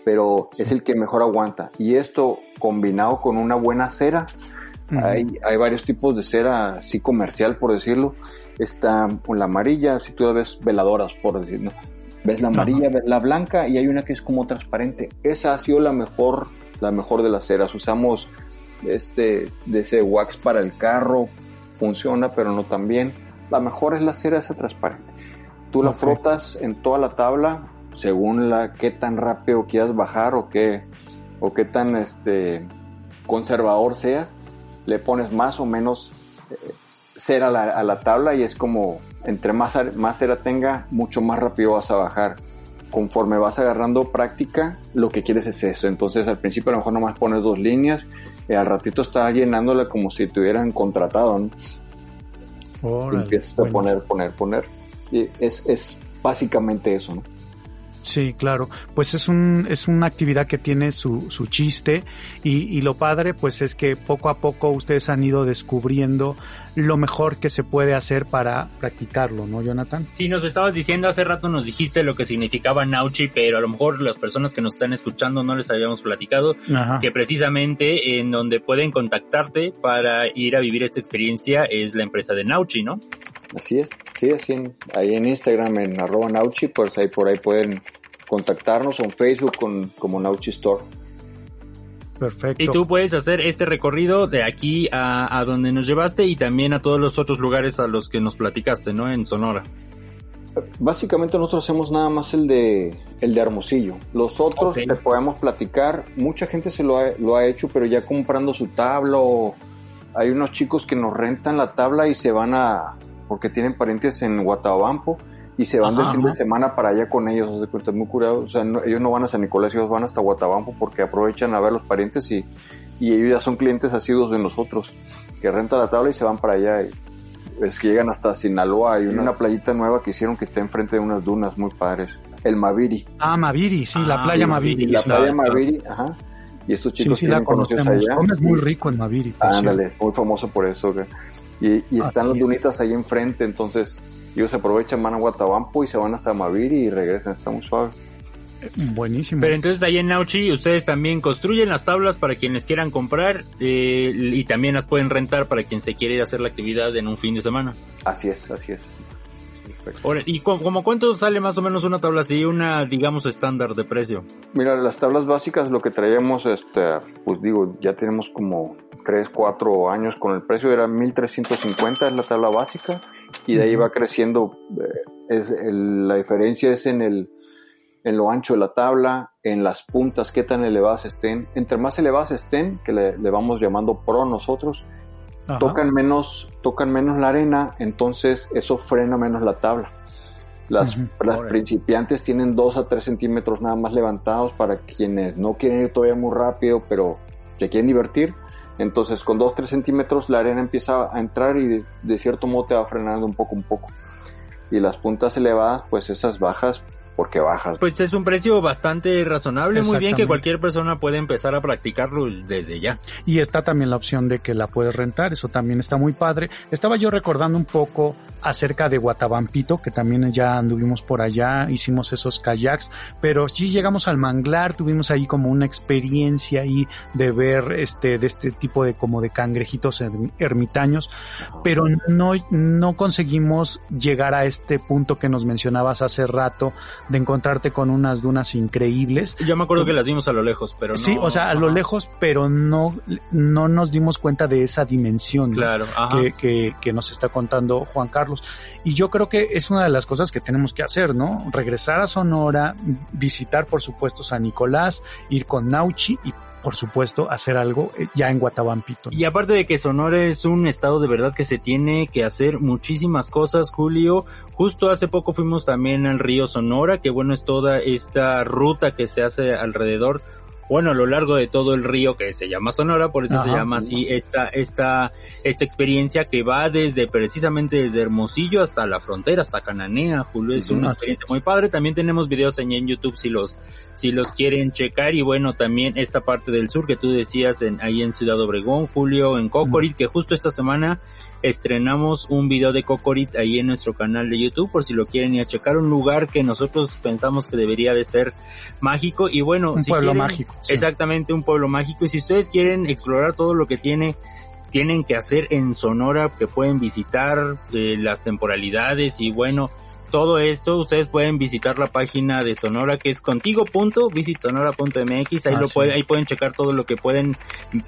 pero es el que mejor aguanta. Y esto combinado con una buena cera, hay, hay, varios tipos de cera así comercial, por decirlo. Está con la amarilla, si tú ves veladoras, por decirlo. Ves la amarilla, ves la blanca y hay una que es como transparente. Esa ha sido la mejor, la mejor de las ceras. Usamos este, de ese wax para el carro, funciona, pero no tan bien la mejor es la cera esa transparente. Tú la frotas en toda la tabla según la qué tan rápido quieras bajar o qué o qué tan este conservador seas. Le pones más o menos eh, cera a la, tabla y es como entre más, más cera tenga, mucho más rápido vas a bajar. Conforme vas agarrando práctica, lo que quieres es eso. Entonces al principio a lo mejor nomás pones dos líneas y al ratito estás llenándola como si te hubieran contratado. ¿no? Empiezas a poner, poner, poner. Y es, es básicamente eso, ¿no? Sí, claro. Pues es un, es una actividad que tiene su, su chiste y, y lo padre pues es que poco a poco ustedes han ido descubriendo lo mejor que se puede hacer para practicarlo, ¿no, Jonathan? Sí, nos estabas diciendo hace rato, nos dijiste lo que significaba Nauchi, pero a lo mejor las personas que nos están escuchando no les habíamos platicado Ajá. que precisamente en donde pueden contactarte para ir a vivir esta experiencia es la empresa de Nauchi, ¿no? Así es, sí, así en, ahí en Instagram, en arroba Nauchi, pues ahí por ahí pueden contactarnos o en Facebook con, como Nauchi Store. Perfecto. Y tú puedes hacer este recorrido de aquí a, a donde nos llevaste y también a todos los otros lugares a los que nos platicaste, ¿no? En Sonora. Básicamente nosotros hacemos nada más el de el de Hermosillo. Los otros Ok. te podemos platicar. Mucha gente se lo ha, lo ha hecho, pero ya comprando su tabla o hay unos chicos que nos rentan la tabla y se van a porque tienen parientes en Guatabampo y se van Ajá, del fin de semana para allá con ellos. cuenta, es muy curado. O sea, no- ellos no van a San Nicolás, ellos van hasta Guatabampo porque aprovechan a ver los parientes y, y ellos ya son clientes asiduos de nosotros que rentan la tabla y se van para allá. Y, es que llegan hasta Sinaloa. Hay una playita nueva que hicieron que está enfrente de unas dunas muy padres. El Maviri. Ah, Maviri, sí, la Ah, playa sí, Maviri. La sí. playa claro. Maviri, ajá. Y estos Sí, chicos sí, la tienen conocidos conocemos. allá. Comes muy rico en Maviri. Ándale, muy famoso por eso. Y, y están las dunitas ahí enfrente, entonces ellos aprovechan, van a Guatabampo y se van hasta Maviri y regresan. Está muy suave. Buenísimo. Pero entonces ahí en Nauchi ustedes también construyen las tablas para quienes quieran comprar eh, y también las pueden rentar para quien se quiere ir a hacer la actividad en un fin de semana. Así es, así es. Ahora, ¿Y co- como cuánto sale más o menos una tabla así? Una, digamos, estándar de precio. Mira, las tablas básicas, lo que traíamos, este, pues digo, ya tenemos como 3, 4 años con el precio, era 1350 es la tabla básica y de ahí va creciendo. eh, es el- la diferencia es en el en lo ancho de la tabla, en las puntas, qué tan elevadas estén. Entre más elevadas estén, que le, le vamos llamando pro nosotros, Ajá. tocan menos, tocan menos la arena, entonces eso frena menos la tabla. Las, principiantes tienen 2 a 3 centímetros nada más levantados para quienes no quieren ir todavía muy rápido, pero se quieren divertir. Entonces con 2 3 centímetros la arena empieza a entrar y de, de cierto modo te va frenando un poco un poco. Y las puntas elevadas, pues esas bajas, porque bajas. Pues es un precio bastante razonable, muy bien que cualquier persona puede empezar a practicarlo desde ya. Y está también la opción de que la puedes rentar, eso también está muy padre. Estaba yo recordando un poco acerca de Guatabampito, que también ya anduvimos por allá, hicimos esos kayaks, pero sí llegamos al manglar, tuvimos ahí como una experiencia ahí de ver este, de este tipo de como de cangrejitos erm- ermitaños, pero no, no conseguimos llegar a este punto que nos mencionabas hace rato de encontrarte con unas dunas increíbles. Yo me acuerdo que las vimos a lo lejos, pero no. Sí, o sea, a lo Ajá. lejos, pero no, no nos dimos cuenta de esa dimensión. Claro, que, que, que nos está contando Juan Carlos. Y yo creo que es una de las cosas que tenemos que hacer, ¿no? Regresar a Sonora, visitar, por supuesto, San Nicolás, ir con Nauchi y, por supuesto, hacer algo eh, ya en Guatabampito. Y aparte de que Sonora es un estado de verdad que se tiene que hacer muchísimas cosas, Julio. Justo hace poco fuimos también al río Sonora, que bueno es toda esta ruta que se hace alrededor, bueno, a lo largo de todo el río que se llama Sonora, por eso se llama así esta, esta, esta experiencia que va desde precisamente desde Hermosillo hasta la frontera, hasta Cananea, Julio, es una experiencia muy padre. También tenemos videos en, en YouTube si los, si los quieren checar. Y bueno, también esta parte del sur que tú decías en, ahí en Ciudad Obregón, Julio, en Cocorit, que justo esta semana estrenamos un video de Cocorit ahí en nuestro canal de YouTube por si lo quieren ir a checar, un lugar que nosotros pensamos que debería de ser mágico y bueno, Un si pueblo quieren- mágico. sí. Exactamente, un pueblo mágico. Y si ustedes quieren explorar todo lo que tiene, tienen que hacer en Sonora, que pueden visitar eh, las temporalidades y bueno, todo esto, ustedes pueden visitar la página de Sonora que es contigo.visitsonora.mx, ahí lo Así pueden, es. ahí pueden checar todo lo que pueden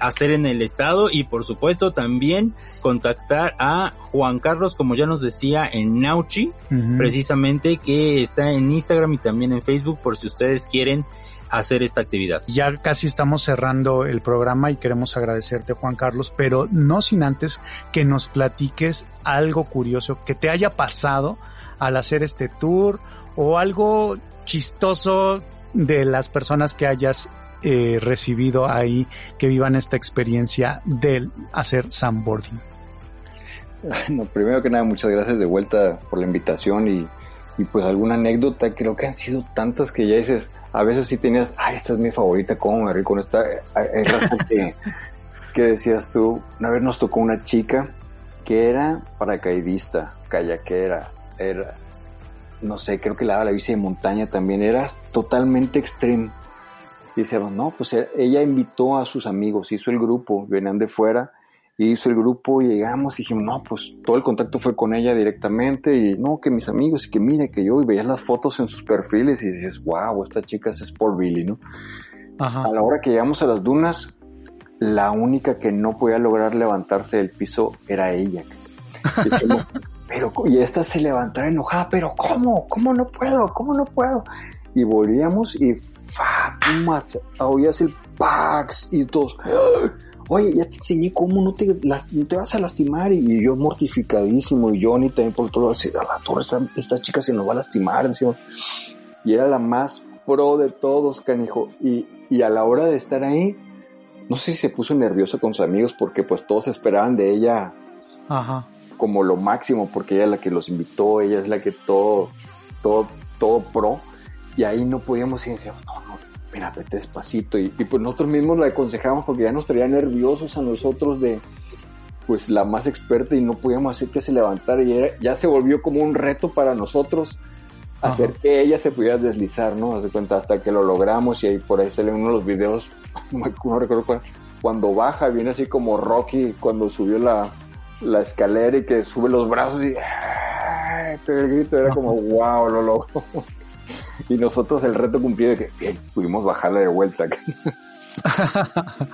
hacer en el estado y por supuesto también contactar a Juan Carlos, como ya nos decía, en Nauchi, precisamente que está en Instagram y también en Facebook por si ustedes quieren hacer esta actividad. Ya casi estamos cerrando el programa y queremos agradecerte Juan Carlos, pero no sin antes que nos platiques algo curioso que te haya pasado al hacer este tour o algo chistoso de las personas que hayas eh, recibido ahí que vivan esta experiencia del hacer sandboarding. No, primero que nada, muchas gracias de vuelta por la invitación y y pues alguna anécdota, creo que han sido tantas que ya dices, a veces sí tenías, ay, esta es mi favorita, cómo me río con esta, es que, que decías tú, una vez nos tocó una chica que era paracaidista, kayakera, era, no sé, creo que la, la bici de montaña también, era totalmente extreme. Y decíamos, no, pues e, ella invitó a sus amigos, hizo el grupo, venían de fuera, hizo el grupo, y llegamos y dijimos, no, pues todo el contacto fue con ella directamente y no, que mis amigos y que mire que yo y veías las fotos en sus perfiles y dices, wow, esta chica es Sport Billy, ¿no? A la hora que llegamos a las dunas, la única que no podía lograr levantarse del piso era ella. pero, y esta se levantaba enojada, pero ¿cómo? ¿Cómo no puedo? ¿Cómo no puedo? Y volvíamos y más, oías el pax y todos, oye, ya te enseñé cómo no te, no te vas a lastimar y, yo mortificadísimo y Johnny también por todo, a la torre, esta, chica se nos va a lastimar. Y era la más pro de todos, canijo. Y, y a la hora de estar ahí, no sé si se puso nerviosa con sus amigos porque pues todos esperaban de ella como lo máximo porque ella es la que los invitó, ella es la que todo, todo, todo pro y ahí no podíamos ir y decíamos, no, no, espérate despacito y, pues nosotros mismos la aconsejamos porque ya nos traía nerviosos a nosotros de pues la más experta y no podíamos hacer que se levantara y ya se volvió como un reto para nosotros hacer que ella se pudiera deslizar, ¿no? Hace cuenta hasta que lo logramos y ahí por ahí sale uno de los videos, no recuerdo cuál, cuando baja, viene así como Rocky cuando subió la, la escalera y que sube los brazos y el grito era como wow, lo logró. y nosotros el reto cumplido de que bien, pudimos bajarla de vuelta.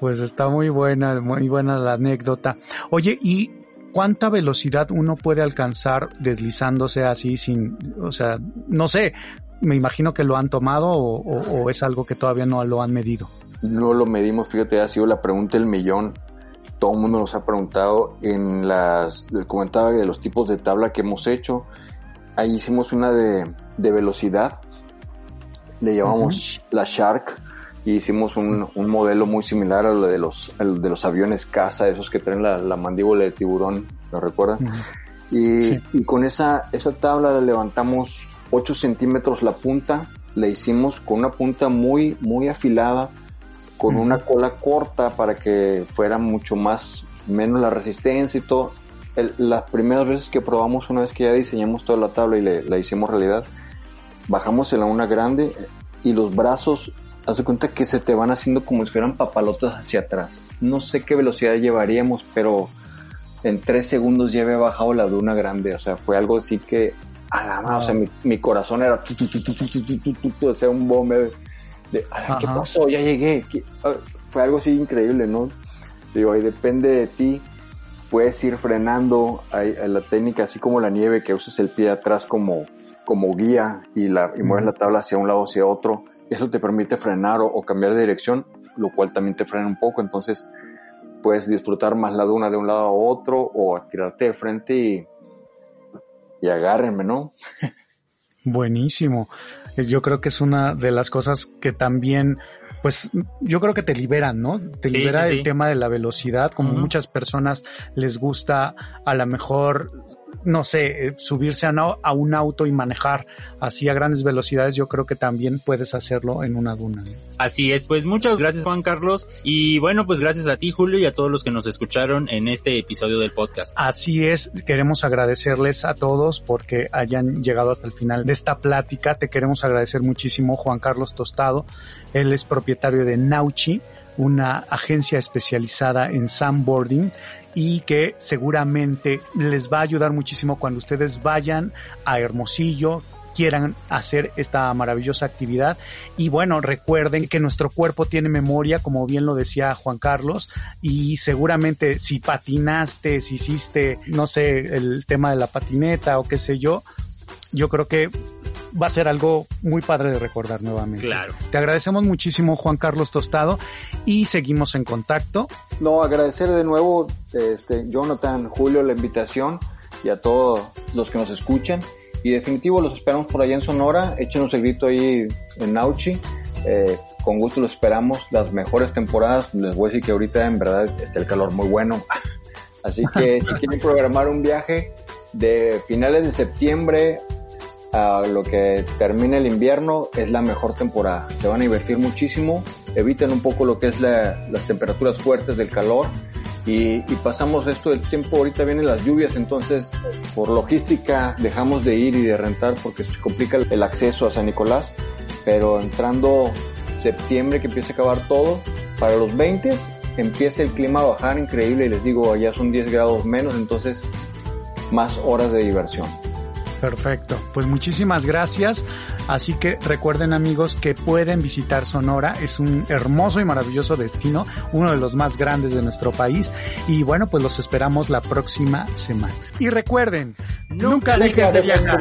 pues está muy buena, muy buena la anécdota. Oye, ¿y cuánta velocidad uno puede alcanzar deslizándose así sin, o sea, no sé, me imagino que lo han tomado o, es algo que todavía no lo han medido. No lo medimos, fíjate, ha sido la pregunta del millón. Todo el mundo nos ha preguntado en las, comentaba de los tipos de tabla que hemos hecho. Ahí hicimos una de, velocidad, le llamamos la Shark. Y hicimos un, modelo muy similar a lo de los, de los aviones caza, esos que traen la, mandíbula de tiburón, ¿lo recuerdan? y, y, con esa, esa tabla la levantamos 8 centímetros la punta, le hicimos con una punta muy, muy afilada, con una cola corta para que fuera mucho más, menos la resistencia y todo. las primeras veces que probamos, una vez que ya diseñamos toda la tabla y le, la hicimos realidad, bajamos en la una grande y los brazos, haz de cuenta que se te van haciendo como si fueran papalotas hacia atrás. No sé qué velocidad llevaríamos, pero en tres segundos ya había bajado la duna grande. O sea, fue algo así que a la mano, o sea, mi, corazón era, o sea, un bombe de, ¿qué pasó? Ya llegué. Fue algo así increíble, ¿no? Digo, ahí depende de ti. Puedes ir frenando hay, la técnica, así como la nieve, que uses el pie atrás como, como guía y, la, y mueves la tabla hacia un lado hacia otro. Eso te permite frenar o, cambiar de dirección, lo cual también te frena un poco. Entonces, puedes disfrutar más la duna de un lado a otro o tirarte de frente y y agárrenme, ¿no? Buenísimo. Yo creo que es una de las cosas que también, pues, yo creo que te liberan, ¿no? Te libera el tema de la velocidad, como muchas personas les gusta a lo mejor no sé, eh, subirse a, un auto y manejar así a grandes velocidades, yo creo que también puedes hacerlo en una duna. Así es, pues muchas gracias Juan Carlos y bueno, pues gracias a ti Julio y a todos los que nos escucharon en este episodio del podcast. Así es, queremos agradecerles a todos porque hayan llegado hasta el final de esta plática. Te queremos agradecer muchísimo Juan Carlos Tostado, él es propietario de Nauchi una agencia especializada en sandboarding y que seguramente les va a ayudar muchísimo cuando ustedes vayan a Hermosillo, quieran hacer esta maravillosa actividad. Y bueno, recuerden que nuestro cuerpo tiene memoria, como bien lo decía Juan Carlos, y seguramente si patinaste, si hiciste, no sé, el tema de la patineta o qué sé yo, yo creo que va a ser algo muy padre de recordar nuevamente. Claro. Te agradecemos muchísimo, Juan Carlos Tostado, y seguimos en contacto. No, agradecer de nuevo, este, Jonathan, Julio, la invitación y a todos los que nos escuchan. Y definitivo los esperamos por allá en Sonora. Échenos el grito ahí en Nauchi. Eh, con gusto los esperamos. Las mejores temporadas. Les voy a decir que ahorita en verdad está el calor muy bueno. Así que si quieren programar un viaje de finales de septiembre a lo que termine el invierno es la mejor temporada. Se van a divertir muchísimo, eviten un poco lo que es las temperaturas fuertes del calor y, pasamos esto del tiempo, ahorita vienen las lluvias, entonces por logística dejamos de ir y de rentar porque se complica el acceso a San Nicolás, pero entrando septiembre que empieza a acabar todo, para los 20 empieza el clima a bajar increíble y les digo, allá son 10 grados menos, entonces más horas de diversión. Perfecto, pues muchísimas gracias. Así que recuerden amigos que pueden visitar Sonora, es un hermoso y maravilloso destino, uno de los más grandes de nuestro país y bueno, pues los esperamos la próxima semana. Y recuerden, nunca, dejes, de viajar.